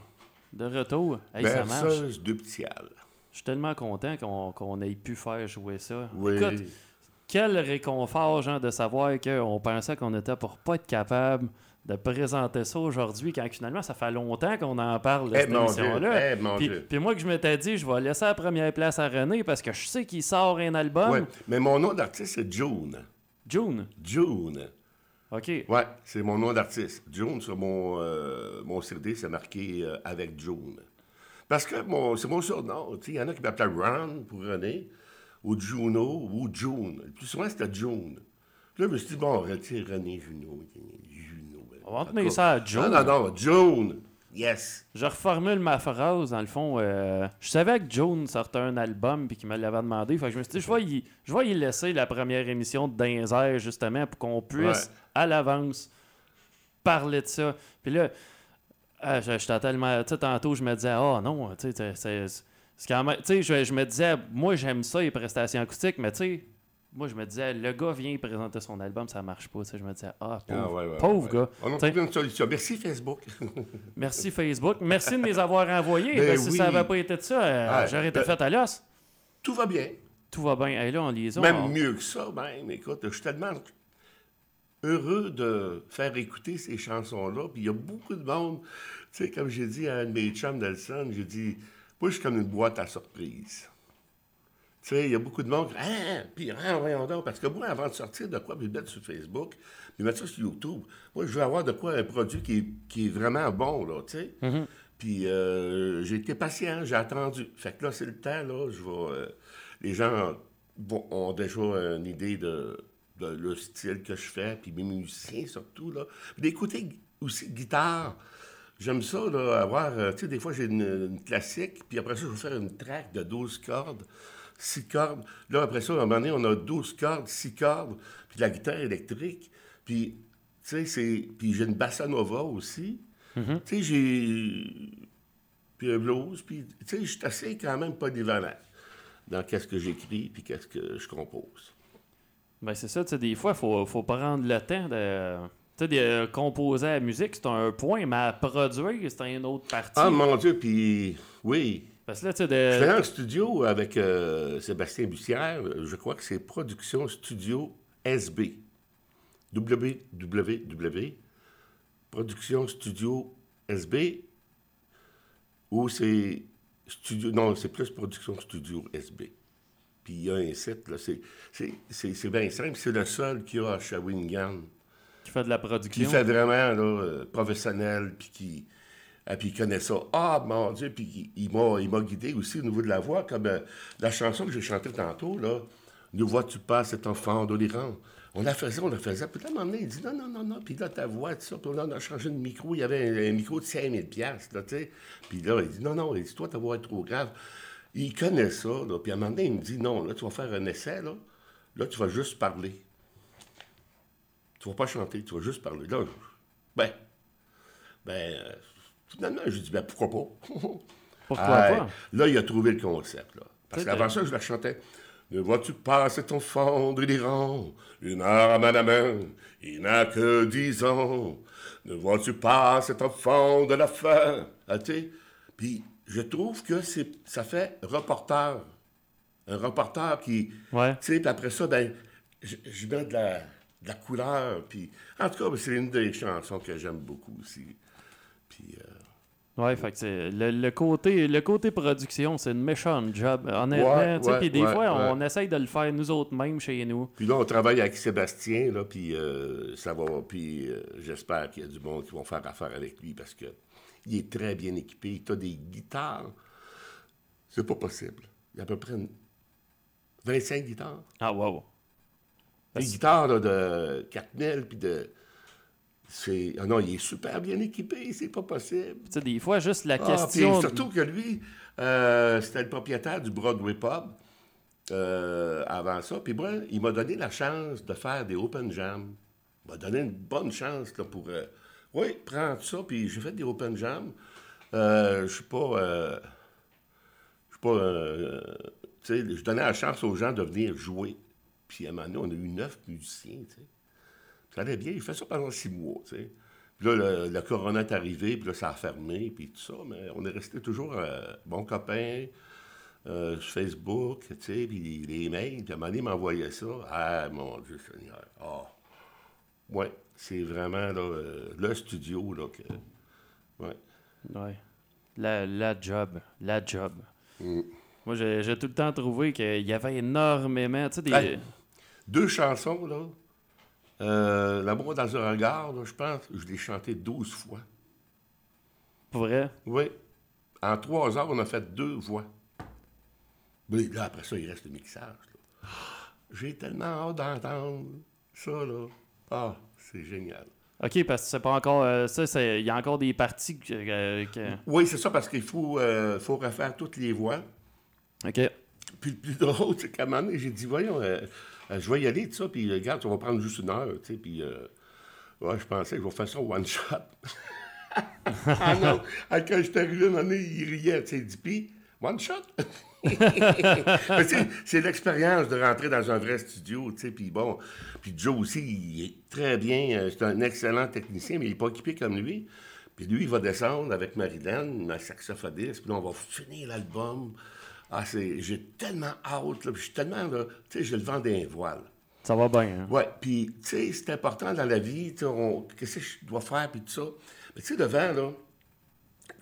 [SPEAKER 1] De retour. Hey, ça marche.
[SPEAKER 2] Nuptiale.
[SPEAKER 1] Je suis tellement content qu'on ait pu faire jouer ça.
[SPEAKER 2] Oui.
[SPEAKER 1] Écoute, quel réconfort, genre, de savoir qu'on pensait qu'on était pour pas être capable de présenter ça aujourd'hui, quand finalement, ça fait longtemps qu'on en parle de
[SPEAKER 2] Eh,
[SPEAKER 1] cette émission-là.
[SPEAKER 2] Eh,
[SPEAKER 1] puis, moi, que je m'étais dit, je vais laisser la première place à René parce que je sais qu'il sort un album.
[SPEAKER 2] Ouais. Mais mon nom d'artiste, c'est June.
[SPEAKER 1] June.
[SPEAKER 2] June.
[SPEAKER 1] OK.
[SPEAKER 2] Ouais, c'est mon nom d'artiste. June, sur mon, euh, mon CD, c'est marqué euh, avec June. Parce que mon, c'est mon surnom. Il y en a qui m'appelaient Ron pour René, ou Juno, ou June. Le plus souvent, c'était June. Puis là, je me suis dit, bon, retire René Juno. Juno.
[SPEAKER 1] On va tenir ça à June.
[SPEAKER 2] Non, non, non, June. Yes.
[SPEAKER 1] Je reformule ma phrase, dans le fond. euh, je savais que June sortait un album puis qu'il me l'avait demandé. Fait que je me suis dit, je vais y, je vais y laisser la première émission de Dinzer, justement, pour qu'on puisse,
[SPEAKER 2] Ouais.
[SPEAKER 1] À l'avance, parler de ça. Puis là, ah, je- j'étais tellement. Tu sais, tantôt, je me disais, oh non, tu sais, c'est- quand même. Tu sais, je, je me disais, moi, j'aime ça, les prestations acoustiques, mais tu sais, moi, je me disais, le gars vient présenter son album, ça marche pas. Tu sais, je me disais, ah, pauvre,
[SPEAKER 2] Ah, ouais, ouais,
[SPEAKER 1] pauvre
[SPEAKER 2] ouais.
[SPEAKER 1] gars.
[SPEAKER 2] On a trouvé une solution. Merci, Facebook.
[SPEAKER 1] Merci Facebook. Merci de me les avoir envoyés.
[SPEAKER 2] Ben
[SPEAKER 1] si ça n'avait pas été de ça, euh,
[SPEAKER 2] Ah,
[SPEAKER 1] j'aurais été
[SPEAKER 2] ben-
[SPEAKER 1] fait à l'os.
[SPEAKER 2] Tout va bien.
[SPEAKER 1] tout va bien. Hey, là, on liaison.
[SPEAKER 2] Même
[SPEAKER 1] on-
[SPEAKER 2] mieux que ça, même. Écoute, je suis tellement heureux de faire écouter ces chansons-là. Puis il y a beaucoup de monde. Tu sais, comme j'ai dit à un de mes chums Nelson, j'ai dit, moi, je suis comme une boîte à surprise. Tu sais, il y a beaucoup de monde qui ah, puis ah, voyons donc. Parce que moi, avant de sortir de quoi, puis mettre sur Facebook, puis mettre ça sur YouTube, moi, je veux avoir de quoi un produit qui est, qui est vraiment bon, là, tu sais. Puis euh, j'ai été patient, j'ai attendu. Fait que là, c'est le temps, là, je vais... euh, les gens ont déjà une idée de, de le style que je fais, puis mes musiciens surtout, là. D'écouter aussi guitare. J'aime ça, là, avoir... euh, tu sais, des fois, j'ai une, une classique, puis après ça, je vais faire une track de 12 cordes, 6 cordes. Là, après ça, à un moment donné, on a 12 cordes, 6 cordes, puis de la guitare électrique. Puis, tu sais, c'est... Puis j'ai une bassa nova aussi. Tu sais, j'ai... Puis un blues, puis... Tu sais, je suis assez quand même polyvalent dans qu'est-ce que j'écris, puis qu'est-ce que je compose.
[SPEAKER 1] Ben, c'est ça, tu sais, des fois, il faut, faut prendre le temps de. Tu sais, de composer la musique, c'est un point, mais à produire, c'est une autre partie.
[SPEAKER 2] Ah, mon Dieu, puis... Oui,
[SPEAKER 1] Parce que là, tu sais, de.
[SPEAKER 2] le studio avec euh, Sébastien Bussière. Je crois que c'est Production Studio SB. www. Production Studio SB. Ou c'est Studio. Non, c'est plus Production Studio SB. Puis il y a un site, là. C'est, c'est, c'est, c'est bien simple. C'est le seul qu'il y a à Shawinigan
[SPEAKER 1] Qui fait de la
[SPEAKER 2] qui
[SPEAKER 1] production.
[SPEAKER 2] fait vraiment là, euh, professionnel, puis qui ah, puis il connaît ça. Ah, mon Dieu, puis il, il m'a, il m'a guidé aussi au niveau de la voix, comme euh, la chanson que j'ai chantée tantôt, là, « Nous vois-tu pas cet enfant d'Oliran ?» On la faisait, on la faisait, puis là, à un moment donné, il dit « Non, non, non, non, puis là, ta voix, tout ça, puis là, on a changé de micro, il y avait un, un micro de 5000 piastres, là, tu sais. Puis là, il dit « Non, non, il dit, toi, ta voix est trop grave. » Il connaît ça, là, puis à un moment donné, il me dit « Non, là, tu vas faire un essai, là, là, tu vas juste parler. Tu vas pas chanter, tu vas juste parler. » Là, je- ben, ben, euh, finalement, j'ai dit, ben pourquoi pas?
[SPEAKER 1] Pourquoi pas?
[SPEAKER 2] Là, il a trouvé le concept, là. Parce qu'avant ça, je la chantais. Ne vois-tu pas cet enfant délirant, une arme à la main, il n'a que dix ans. Ne vois-tu pas cet enfant de la faim? Ah? Puis, je trouve que c'est, ça fait reporter. Un reporter qui,
[SPEAKER 1] Ouais.
[SPEAKER 2] tu sais, après ça, ben, je, je mets de la, de la couleur. Puis, en tout cas, ben, c'est une des chansons que j'aime beaucoup aussi. Puis, euh,
[SPEAKER 1] Ouais, fait que le, le côté, le côté production, c'est une méchante job. Honnêtement,
[SPEAKER 2] ouais,
[SPEAKER 1] puis des
[SPEAKER 2] ouais,
[SPEAKER 1] fois, on essaye de le faire nous autres mêmes chez nous.
[SPEAKER 2] puis là, on travaille avec Sébastien, là, puis euh, ça va. Puis euh, j'espère qu'il y a du monde qui vont faire affaire avec lui parce que il est très bien équipé. Il a des guitares. C'est pas possible. Il y a à peu près une- 25 guitares.
[SPEAKER 1] Ah, wow.
[SPEAKER 2] Des guitares là, de 4000, puis de. C'est... Ah non, il est super bien équipé, c'est pas possible.
[SPEAKER 1] Tu sais, des fois, juste la
[SPEAKER 2] Ah,
[SPEAKER 1] question.
[SPEAKER 2] puis surtout que lui, euh, c'était le propriétaire du Broadway Pub euh, avant ça. Puis moi, il m'a donné la chance de faire des open jams. Il m'a donné une bonne chance là, pour. euh, oui, prends ça. Puis j'ai fait des open jams. Euh, je suis pas. euh, je suis pas. euh, tu sais, je donnais la chance aux gens de venir jouer. Puis à un moment donné, on a eu neuf musiciens, tu sais. Ça allait bien. Il fait ça pendant six mois, tu sais. Puis là, le, corona est arrivé, puis là, ça a fermé, puis tout ça. Mais on est resté toujours euh, bons copains sur Facebook, tu sais, puis les mails. Puis à un moment donné, m'envoyait ça. Ah, mon Dieu Seigneur. Ah. Ouais, c'est vraiment là, euh, le studio, là, que... Ouais.
[SPEAKER 1] Ouais. La, la job. La job.
[SPEAKER 2] Mm.
[SPEAKER 1] Moi, j'ai tout le temps trouvé qu'il y avait énormément. Tu sais, des.
[SPEAKER 2] Hey. Deux chansons, là. Euh, L'amour dans un regard, là, je pense, je l'ai chanté 12 fois.
[SPEAKER 1] Pour vrai?
[SPEAKER 2] Oui. En trois heures, on a fait deux voix. Mais là, après ça, il reste le mixage. J'ai tellement hâte d'entendre ça, là. Ah, c'est génial.
[SPEAKER 1] OK, parce que c'est pas encore. euh, ça, il y a encore des parties que. que-
[SPEAKER 2] Oui, c'est ça, parce qu'il faut, euh, faut refaire toutes les voix.
[SPEAKER 1] OK.
[SPEAKER 2] Puis le plus drôle, c'est qu'à un moment donné, j'ai dit, voyons, euh, euh, je vais y aller, tout ça, puis euh, regarde, on va prendre juste une heure, tu sais, puis... euh, ouais, je pensais que je vais faire ça one shot. ah non! Quand je suis arrivé, un moment donné, il riait, tu sais, il dit, puis, one shot? C'est l'expérience de rentrer dans un vrai studio, tu sais, puis bon, puis Joe aussi, il est très bien, euh, c'est un excellent technicien, mais il n'est pas équipé comme lui. Puis lui, il va descendre avec Marilyn, ma saxophoniste, puis là, on va finir l'album. Ah, c'est, j'ai tellement hâte, là, je suis tellement, là, tu sais, j'ai le vent d'un voile.
[SPEAKER 1] Ça va bien, hein?
[SPEAKER 2] Ouais, puis, tu sais, c'est important dans la vie, tu sais, on- qu'est-ce que je dois faire, puis tout ça. Mais tu sais, devant, là,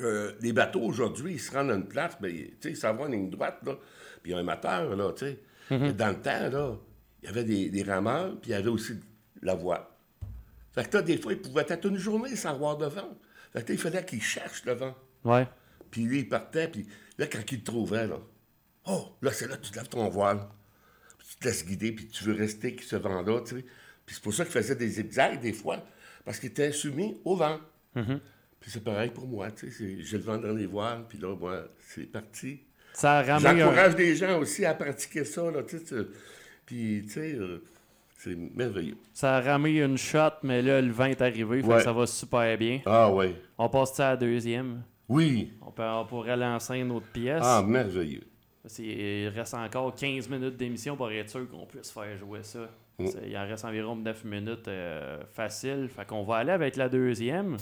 [SPEAKER 2] euh, les bateaux aujourd'hui, ils se rendent à une place, ben, tu sais, ils s'en vont en ligne droite, là, puis il y a un moteur, là, tu sais. Mais Dans le temps, là, il y avait des, des rameurs, puis il y avait aussi la voie. Fait que là, des fois, ils pouvaient être une journée sans voir de vent. Fait que là, il fallait qu'ils cherchent le vent.
[SPEAKER 1] Ouais.
[SPEAKER 2] Puis lui, il partait, puis là, quand il te trouvait, là, oh, là, c'est là que tu te lèves ton voile. Puis tu te laisses guider, puis tu veux rester avec ce vent-là, tu sais. Puis c'est pour ça qu'il faisait des zigzags, des fois, parce qu'il était soumis au vent. Puis c'est pareil pour moi, tu sais. J'ai le vent dans les voiles, puis là, moi, c'est parti.
[SPEAKER 1] Ça a ramé un...
[SPEAKER 2] J'encourage des gens aussi à pratiquer ça, là, tu sais. Puis, tu sais, euh, c'est merveilleux.
[SPEAKER 1] Ça a ramé une shot, mais là, le vent est arrivé, fait que
[SPEAKER 2] Ouais.
[SPEAKER 1] ça va super bien.
[SPEAKER 2] Ah, ouais.
[SPEAKER 1] On passe ça à la deuxième.
[SPEAKER 2] Oui.
[SPEAKER 1] On, peut, on pourrait lancer une autre pièce.
[SPEAKER 2] Ah, merveilleux.
[SPEAKER 1] Il reste encore 15 minutes d'émission pour être sûr qu'on puisse faire jouer ça.
[SPEAKER 2] Mm.
[SPEAKER 1] Il en reste environ 9 minutes euh, facile. Fait qu'on va aller avec la deuxième.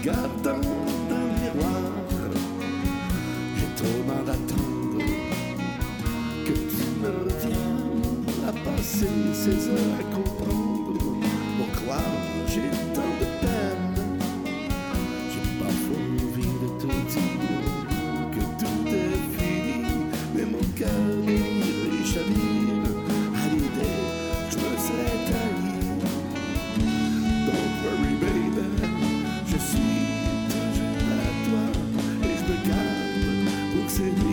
[SPEAKER 2] Regardant dans le miroir. J'ai trop mal d'attendre que tu me reviennes à passer ces heures à comprendre pourquoi j'ai tant de peine. J'ai parfois envie de te dire que tout est fini, mais mon cœur et chavire à pour ces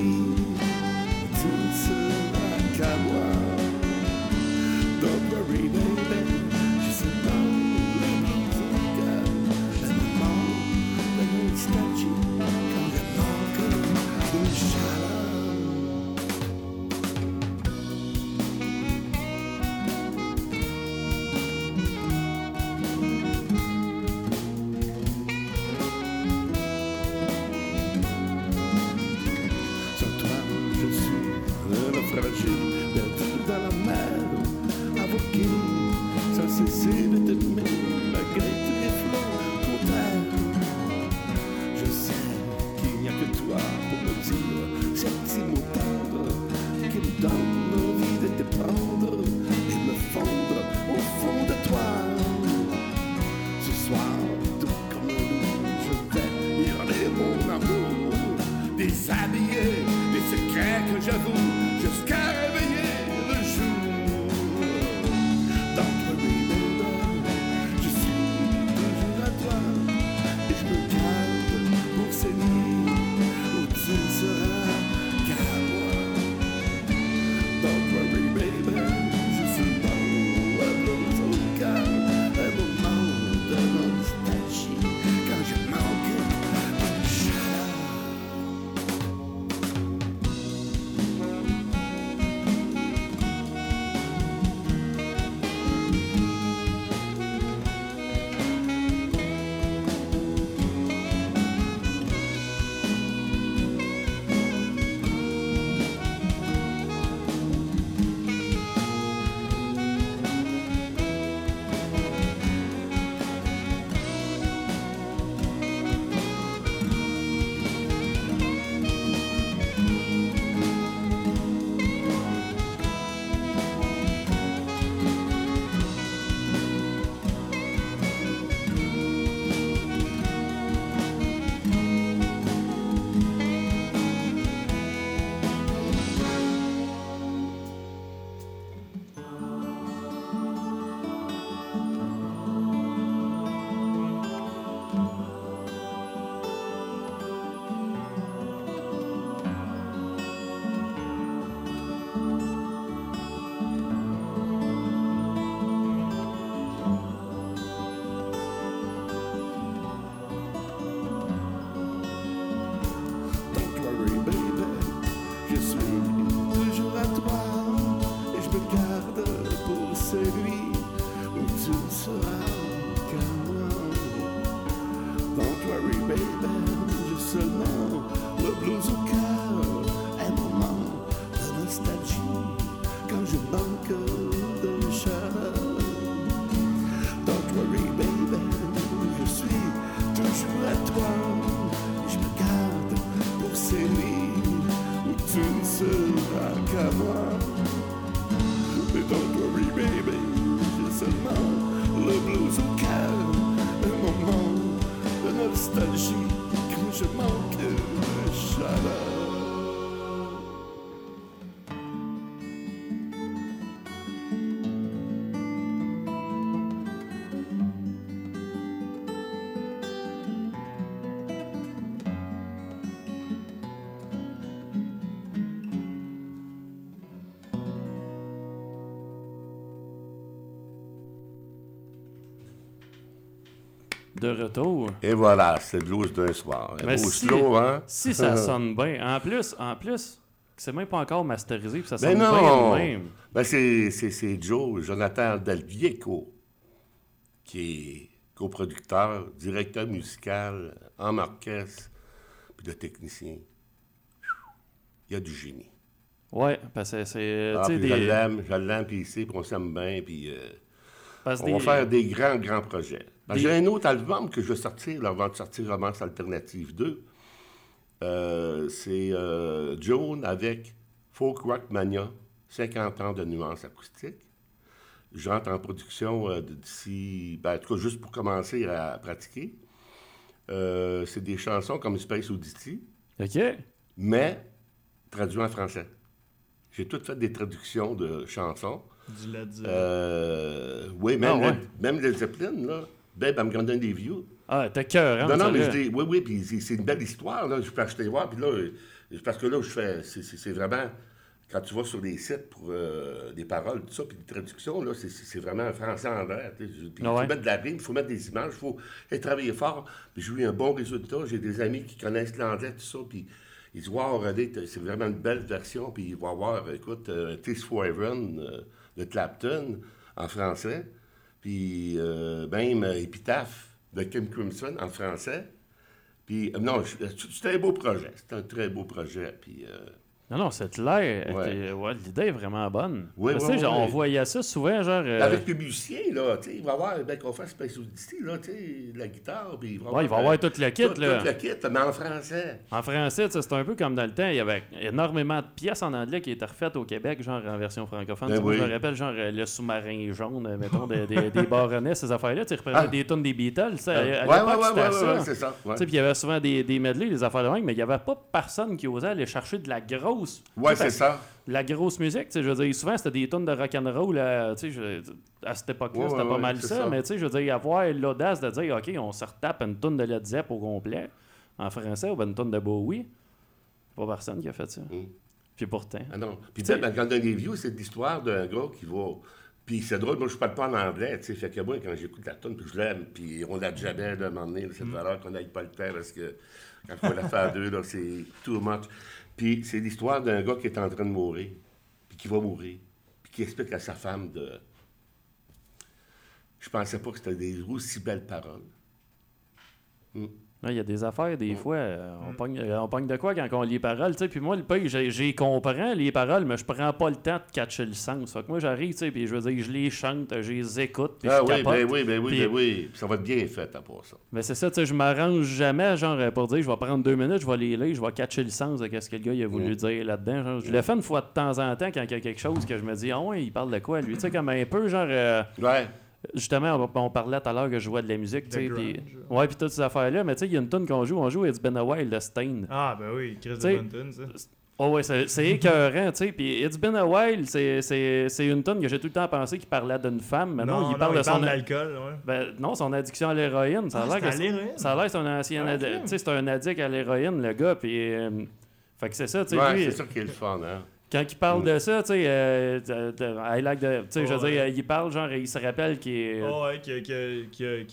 [SPEAKER 1] retour.
[SPEAKER 2] Et voilà, c'est le blues d'un soir. Un
[SPEAKER 1] Mais
[SPEAKER 2] beau
[SPEAKER 1] si-
[SPEAKER 2] slow, hein?
[SPEAKER 1] Si ça sonne bien. En plus, en plus, c'est même pas encore masterisé, puis ça
[SPEAKER 2] Ben
[SPEAKER 1] sonne
[SPEAKER 2] non!
[SPEAKER 1] bien même.
[SPEAKER 2] Ben c'est, Joe, Jonathan Del Vieco, qui est coproducteur, directeur musical, en orchestre, puis de technicien. Il y a du génie.
[SPEAKER 1] Ouais, parce que c'est.
[SPEAKER 2] Ah,
[SPEAKER 1] tu sais,
[SPEAKER 2] puis Je
[SPEAKER 1] des.
[SPEAKER 2] l'aime, je l'aime, puis ici, puis on s'aime bien, puis euh, on
[SPEAKER 1] des-
[SPEAKER 2] va faire des grands, grands projets. Ben, J'ai un autre album que je vais sortir là, avant de sortir Romance Alternative 2. Euh, c'est euh, Joan avec Folk Rock Mania, 50 ans de nuances acoustiques. J'entre en production euh, d'ici, ben, en tout cas, juste pour commencer à pratiquer. Euh, c'est des chansons comme Space Oddity,
[SPEAKER 1] OK.
[SPEAKER 2] mais traduites en français. J'ai tout fait des traductions de chansons.
[SPEAKER 3] Du Led Zeppelin.
[SPEAKER 2] Euh, oui, même,
[SPEAKER 1] Ah, ouais.
[SPEAKER 2] même Zeppelin, là. Babe, I'm gonna leave you.
[SPEAKER 1] Ah, t'es cœur, hein?
[SPEAKER 2] non, non, mais je dis, oui, oui, puis c'est- une belle histoire, là. Je peux acheter voir, puis là, parce que là, je fais, c'est- vraiment, quand tu vas sur des sites pour euh, des paroles, tout ça, puis des traductions, là, c'est- vraiment un français en l'air. il faut
[SPEAKER 1] ouais.
[SPEAKER 2] mettre de la rime, il faut mettre des images, il faut travailler fort. Puis j'ai eu un bon résultat. J'ai des amis qui connaissent l'anglais, tout ça, puis ils disent, wow, René, t'as- c'est vraiment une belle version, puis ils vont voir, écoute, euh, Tis for Heaven euh, de Clapton en français, puis euh, même euh, Epitaph de Kim Crimson en français. Puis, euh, non, c'était un beau projet. C'était un très beau projet. Puis, euh,
[SPEAKER 1] Non, non, c'est clair.
[SPEAKER 2] Ouais.
[SPEAKER 1] L'idée est vraiment bonne.
[SPEAKER 2] Oui, oui, oui,
[SPEAKER 1] On voyait ça souvent, genre. euh,
[SPEAKER 2] avec le musicien, là, tu sais, il va avoir, ben, qu'on fasse Space Odyssey, là, tu sais, la guitare, puis il va
[SPEAKER 1] Ouais, il va avoir
[SPEAKER 2] euh,
[SPEAKER 1] tout le kit,
[SPEAKER 2] tout,
[SPEAKER 1] là.
[SPEAKER 2] Tout le kit, mais en français.
[SPEAKER 1] En français, c'est un peu comme dans le temps, il y avait énormément de pièces en anglais qui étaient refaites au Québec, genre en version francophone.
[SPEAKER 2] Ben.
[SPEAKER 1] Je me rappelle, genre euh, le sous-marin jaune, euh, mettons, des, des, des baronnets, ces affaires-là. Tu reprenaient
[SPEAKER 2] Ah.
[SPEAKER 1] des tonnes des Beatles. tu sais, à- à
[SPEAKER 2] ouais, ouais, ouais,
[SPEAKER 1] c'était
[SPEAKER 2] ouais,
[SPEAKER 1] ça.
[SPEAKER 2] ouais, c'est ça. ouais.
[SPEAKER 1] Tu sais, puis il y avait souvent des, des medleys, des affaires de même, mais il n'y avait pas personne qui osait aller chercher de la grosse.
[SPEAKER 2] Ouais,
[SPEAKER 1] tu sais,
[SPEAKER 2] c'est ça.
[SPEAKER 1] La grosse musique, tu sais, je veux dire, souvent c'était des tonnes de rock'n'roll, euh, tu sais, je- à cette époque-là,
[SPEAKER 2] Ouais,
[SPEAKER 1] c'était
[SPEAKER 2] ouais,
[SPEAKER 1] pas
[SPEAKER 2] ouais,
[SPEAKER 1] mal ça,
[SPEAKER 2] ça.
[SPEAKER 1] mais tu sais, je veux dire, avoir l'audace de dire, OK, on se retape une tonne de Led Zepp au complet, en français, ou ben une tonne de Bowie. Pas personne qui a fait ça.
[SPEAKER 2] Mm.
[SPEAKER 1] Puis pourtant.
[SPEAKER 2] Ah non. Puis
[SPEAKER 1] Tu sais-
[SPEAKER 2] peut-être, quand on donne des views, c'est l'histoire d'un gars qui va. Puis c'est drôle, moi je parle pas en anglais, tu sais. Fait que moi, quand j'écoute la tune, puis je l'aime, puis on l'a jamais demandé, là,
[SPEAKER 1] Mm.
[SPEAKER 2] cette valeur qu'on n'aille pas le temps, parce que quand on la fait à deux, là, c'est too much. Puis c'est l'histoire d'un gars qui est en train de mourir, puis qui va mourir, puis qui explique à sa femme de. Je pensais pas que c'était des aussi belles paroles.
[SPEAKER 1] Là, Il y a des affaires,
[SPEAKER 2] Mm.
[SPEAKER 1] des fois, euh, on, pogne, euh, on pogne de quoi quand on lit les paroles, tu sais. Puis moi, le pays, j'ai comprends les paroles, mais je prends pas le temps de catcher le sens. Fait que moi, j'arrive, tu sais, puis je veux dire, je les chante, je les écoute, puis
[SPEAKER 2] ah
[SPEAKER 1] je
[SPEAKER 2] oui,
[SPEAKER 1] capote.
[SPEAKER 2] ben oui, ben oui, ben oui. Ça va être bien fait à part ça.
[SPEAKER 1] Mais c'est ça, tu sais, je m'arrange jamais, genre, euh, pour dire, je vais prendre deux minutes, je vais les lire, je vais catcher le sens de ce que le gars il a voulu
[SPEAKER 2] Mm.
[SPEAKER 1] dire là-dedans. Genre, je le fais une fois de temps en temps quand il y a quelque chose que je me dis, ah ouais, il parle de quoi, lui? Tu sais, comme un peu, genre, euh,
[SPEAKER 2] Ouais.
[SPEAKER 1] Justement, on, on parlait tout à l'heure que je jouais de la musique, tu sais. Ouais, puis toutes ces affaires-là, mais tu sais, il y a une tune qu'on joue, on joue It's Been a While de Stain.
[SPEAKER 3] Ah, ben oui, Chris
[SPEAKER 1] T'sais,
[SPEAKER 3] de ça.
[SPEAKER 1] Oh ouais, c'est c'est écœurant, tu sais. Puis It's Been a While, c'est- c'est c'est une tonne que j'ai tout le temps pensé qu'il parlait d'une femme, mais non, il parle de son...
[SPEAKER 3] l'alcool, ouais.
[SPEAKER 1] Ben, non, son addiction à l'héroïne. Ça a
[SPEAKER 3] Ah,
[SPEAKER 1] l'air que
[SPEAKER 3] à
[SPEAKER 1] c'est-
[SPEAKER 3] l'héroïne?
[SPEAKER 1] Ça a l'air que c'est un ancien
[SPEAKER 3] Ah,
[SPEAKER 1] addict.
[SPEAKER 3] ok.
[SPEAKER 1] Tu sais, c'est un addict à l'héroïne, le gars. Puis. euh, fait que c'est ça, tu sais.
[SPEAKER 2] Ouais,
[SPEAKER 1] lui,
[SPEAKER 2] c'est ça qui est le fun, hein.
[SPEAKER 1] Quand il parle de ça, tu sais, euh, de- de- I like the- tu sais, je veux
[SPEAKER 3] Ouais.
[SPEAKER 1] dire, il parle, genre, il se rappelle qu'il est.
[SPEAKER 3] Oh, ouais, qui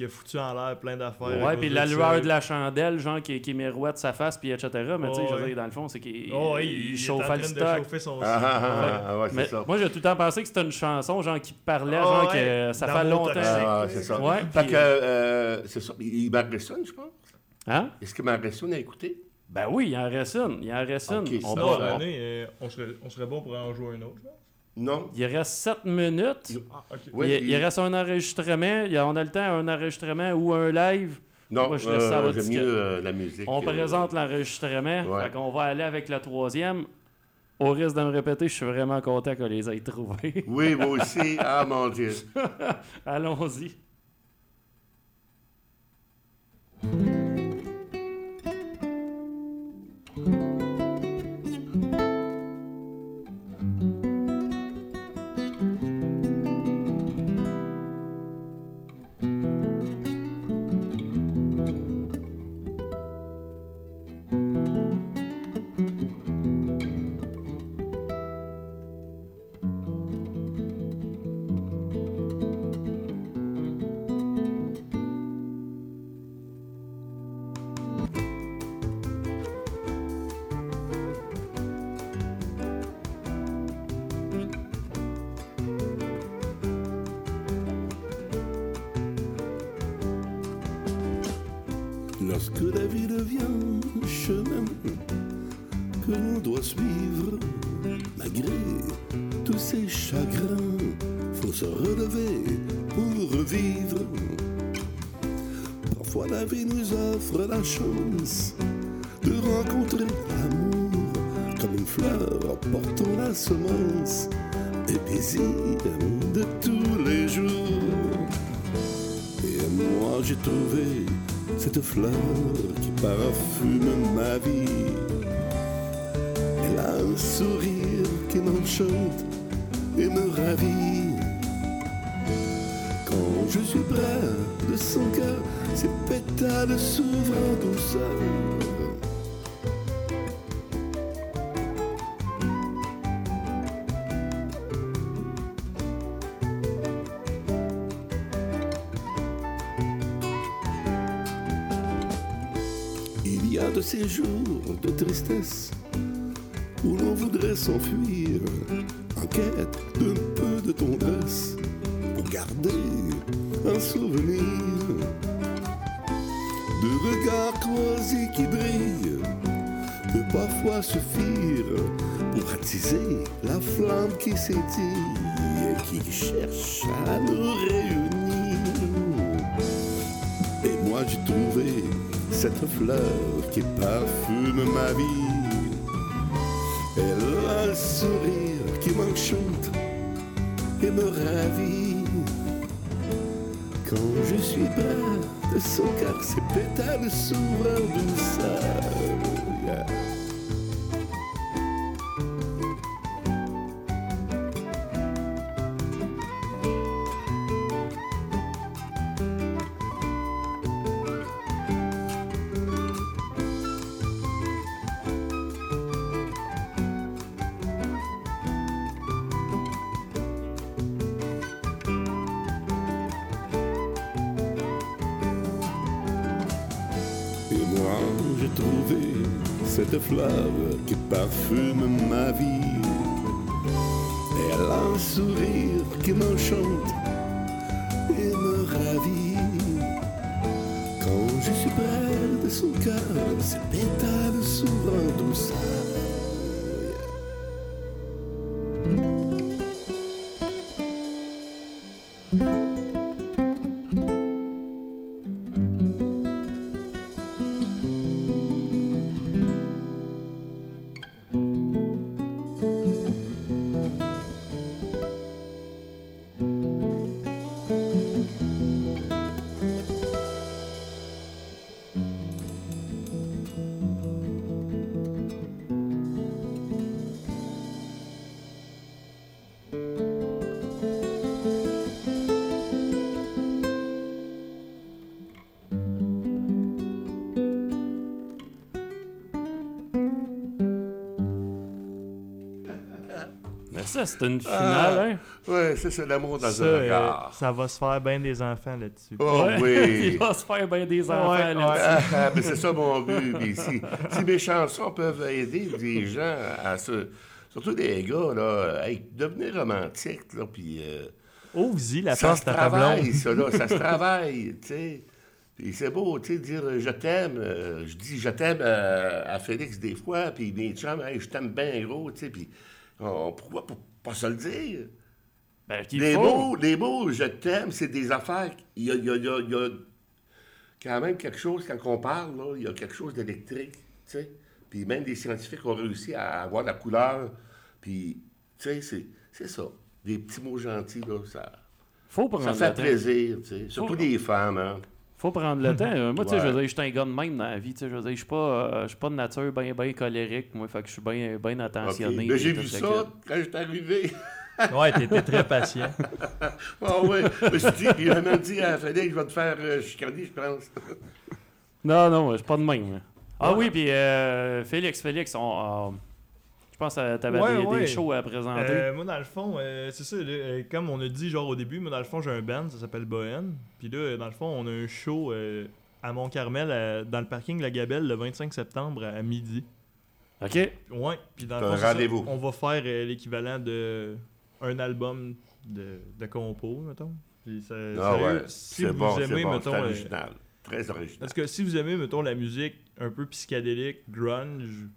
[SPEAKER 3] a, foutu en l'air plein d'affaires.
[SPEAKER 1] Ouais, puis
[SPEAKER 3] de
[SPEAKER 1] la lueur de la chandelle, genre, qui, qui miroite sa face, puis etc. Mais tu sais,
[SPEAKER 3] Oh,
[SPEAKER 1] je veux
[SPEAKER 3] ouais.
[SPEAKER 1] dire, dans le fond, c'est qu'il
[SPEAKER 3] Oh, ouais,
[SPEAKER 1] il
[SPEAKER 3] il, il est en
[SPEAKER 1] chauffait
[SPEAKER 3] train
[SPEAKER 1] le
[SPEAKER 3] de
[SPEAKER 1] stock.
[SPEAKER 3] chauffer son
[SPEAKER 2] Ah, ah, ah, ah, ouais,
[SPEAKER 1] Mais
[SPEAKER 2] c'est ça.
[SPEAKER 1] moi, j'ai tout le temps pensé que c'était une chanson, genre, qui parlait, genre,
[SPEAKER 3] ouais,
[SPEAKER 1] que ça fait longtemps.
[SPEAKER 2] Ah, c'est ça.
[SPEAKER 1] Ouais,
[SPEAKER 2] Fait que, euh, c'est ça. Il m'arrête je pense.
[SPEAKER 1] Hein?
[SPEAKER 2] Est-ce que m'arrête a écouté?
[SPEAKER 1] Ben oui, il en reste une. Il en reste une. On va-
[SPEAKER 2] va.
[SPEAKER 3] Euh, on, serait, on serait bon pour en jouer un autre, je pense.
[SPEAKER 2] Non.
[SPEAKER 1] Il reste 7 minutes.
[SPEAKER 3] Ah.
[SPEAKER 2] Oui,
[SPEAKER 1] il,
[SPEAKER 2] puis-
[SPEAKER 1] il reste un enregistrement. Il y a- on a le temps, un enregistrement ou un live.
[SPEAKER 2] Non,
[SPEAKER 1] Moi, je laisse ça à
[SPEAKER 2] euh, j'aime mieux euh, la musique.
[SPEAKER 1] On
[SPEAKER 2] euh,
[SPEAKER 1] présente l'enregistrement.
[SPEAKER 2] Ouais.
[SPEAKER 1] Qu'on va aller avec le troisième. Au risque de me répéter, je suis vraiment content qu'on les ait trouvés.
[SPEAKER 7] Oui, moi aussi. Ah, mon Dieu.
[SPEAKER 1] Allons-y.
[SPEAKER 2] La vie nous offre la chance de rencontrer l'amour comme une fleur portant la semence des désirs de tous les jours. Et moi j'ai trouvé cette fleur qui parfume ma vie. Elle a un sourire qui m'enchante et me ravit. Quand je suis près de son cœur, ses pétales s'ouvrent en douceur. Il y a de ces jours de tristesse où l'on voudrait s'enfuir en quête de attiser la flamme qui s'étille et qui cherche à nous réunir. Et moi j'ai trouvé cette fleur qui parfume ma vie. Elle a un sourire qui m'enchante et me ravit. Quand je suis près de son cœur, ses pétales s'ouvrent. Yeah. Trouvé cette fleur qui parfume ma vie. Elle a un sourire qui m'enchante et me ravit. Quand je suis près de son cœur, ses
[SPEAKER 1] ça, c'est une finale, hein?
[SPEAKER 7] Ouais, c'est ça, l'amour dans
[SPEAKER 3] Ça,
[SPEAKER 7] un
[SPEAKER 3] euh,
[SPEAKER 7] regard.
[SPEAKER 3] ça va se faire bien des enfants là-dessus.
[SPEAKER 7] Oh
[SPEAKER 1] Ouais.
[SPEAKER 7] oui.
[SPEAKER 1] Il va se faire bien des enfants,
[SPEAKER 3] Ouais,
[SPEAKER 1] là.
[SPEAKER 3] ouais.
[SPEAKER 7] Ah, ah, mais c'est ça mon but. Puis si, si mes chansons peuvent aider des gens à se. Surtout des gars, là, à devenir romantiques, là, puis. euh,
[SPEAKER 3] Ouvre-y la
[SPEAKER 7] ça se
[SPEAKER 3] de ta blonde.
[SPEAKER 7] travaille, ça, là, ça se travaille, tu sais. Puis c'est beau, tu sais, dire euh, je t'aime. euh, je dis je t'aime euh, à Félix des fois, puis mes chums, Hey, je t'aime bien gros, tu sais. Puis on- pourquoi pour pas se le dire?
[SPEAKER 1] Ben,
[SPEAKER 7] Les mots, les mots, je t'aime, c'est des affaires. Il y a, y y y quand même quelque chose, quand on parle, il y a quelque chose d'électrique.
[SPEAKER 2] Puis même des scientifiques ont réussi à avoir la couleur. Puis, tu sais, c'est- c'est ça. Des petits mots gentils, là, ça,
[SPEAKER 1] Faut prendre
[SPEAKER 2] ça fait plaisir, tu sais. Surtout les femmes, hein.
[SPEAKER 1] Faut prendre le temps. Euh, Moi, tu sais,
[SPEAKER 2] Ouais.
[SPEAKER 1] je veux dire, je suis un gars de même dans la vie. tu sais, Je veux dire, je suis pas, euh, je suis pas de nature bien ben colérique. Moi, fait que je suis bien ben
[SPEAKER 2] OK.
[SPEAKER 1] attentionné.
[SPEAKER 2] Mais j'ai vu ça quand j'étais arrivé.
[SPEAKER 3] Ouais, t'étais très patient.
[SPEAKER 2] Ah ouais, je me suis dit, il a même dit à Félix, je vais te faire euh, chicaner, je pense.
[SPEAKER 1] Non, non, je suis pas de même. Ah oui, puis euh, Félix, Félix, on, euh, je pense que t'avais
[SPEAKER 3] Ouais,
[SPEAKER 1] des, shows à présenter.
[SPEAKER 3] Euh, moi, dans le fond, euh, c'est ça, là, euh, comme on a dit genre au début, moi, dans le fond, j'ai un band, ça s'appelle Bohen. Puis là, dans le fond, on a un show euh, à Mont-Carmel, à- dans le parking La Gabelle, le 25 septembre à, midi.
[SPEAKER 1] OK?
[SPEAKER 3] Ouais, puis dans le
[SPEAKER 2] un
[SPEAKER 3] fond,
[SPEAKER 2] rendez-vous.
[SPEAKER 3] on va faire euh, l'équivalent de un album de, de compo, mettons. Puis ça-
[SPEAKER 2] Ah
[SPEAKER 3] sérieux,
[SPEAKER 2] ouais,
[SPEAKER 3] si
[SPEAKER 2] c'est
[SPEAKER 3] vous
[SPEAKER 2] bon, c'est
[SPEAKER 3] aimez,
[SPEAKER 2] bon,
[SPEAKER 3] mettons,
[SPEAKER 2] c'est
[SPEAKER 3] euh,
[SPEAKER 2] original. Très original.
[SPEAKER 3] parce que si vous aimez, mettons, la musique un peu psychédélique, grunge,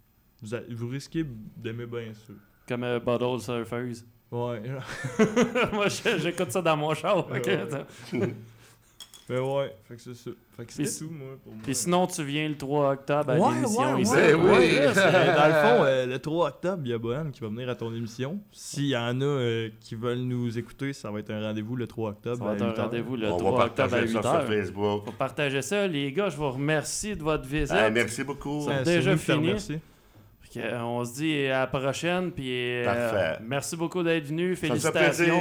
[SPEAKER 3] vous, a- vous risquez d'aimer bien ça.
[SPEAKER 1] Comme euh, Bottle Surfers.
[SPEAKER 3] Ouais.
[SPEAKER 1] Moi, je- j'écoute ça dans mon char. OK?
[SPEAKER 3] Ouais, ouais. Ben ouais, fait que c'est ça. Fait que c'était tout, moi, pour moi.
[SPEAKER 1] Puis sinon, tu viens le 3 octobre à
[SPEAKER 3] Ouais,
[SPEAKER 1] l'émission
[SPEAKER 3] ouais,
[SPEAKER 1] ici.
[SPEAKER 3] ouais,
[SPEAKER 2] Ben oui.
[SPEAKER 3] ouais, là, c'est- dans le fond, euh, le 3 octobre, il y a Bohan qui va venir à ton émission. S'il y en a euh, qui veulent nous écouter, ça va être un rendez-vous le 3 octobre.
[SPEAKER 1] Ça va être un
[SPEAKER 3] 8 heures.
[SPEAKER 1] rendez-vous le
[SPEAKER 2] On
[SPEAKER 1] 3
[SPEAKER 2] va
[SPEAKER 1] octobre à
[SPEAKER 2] partager
[SPEAKER 1] 8
[SPEAKER 2] ça sur Facebook.
[SPEAKER 1] Pour partager ça, les gars, je vous remercie de votre visite.
[SPEAKER 2] Ah, merci beaucoup.
[SPEAKER 1] Déjà
[SPEAKER 3] c'est te
[SPEAKER 1] fini.
[SPEAKER 3] remercie.
[SPEAKER 1] Fait que, euh, on se dit à la prochaine. Puis, euh,
[SPEAKER 2] Parfait.
[SPEAKER 1] merci beaucoup d'être venu. Félicitations.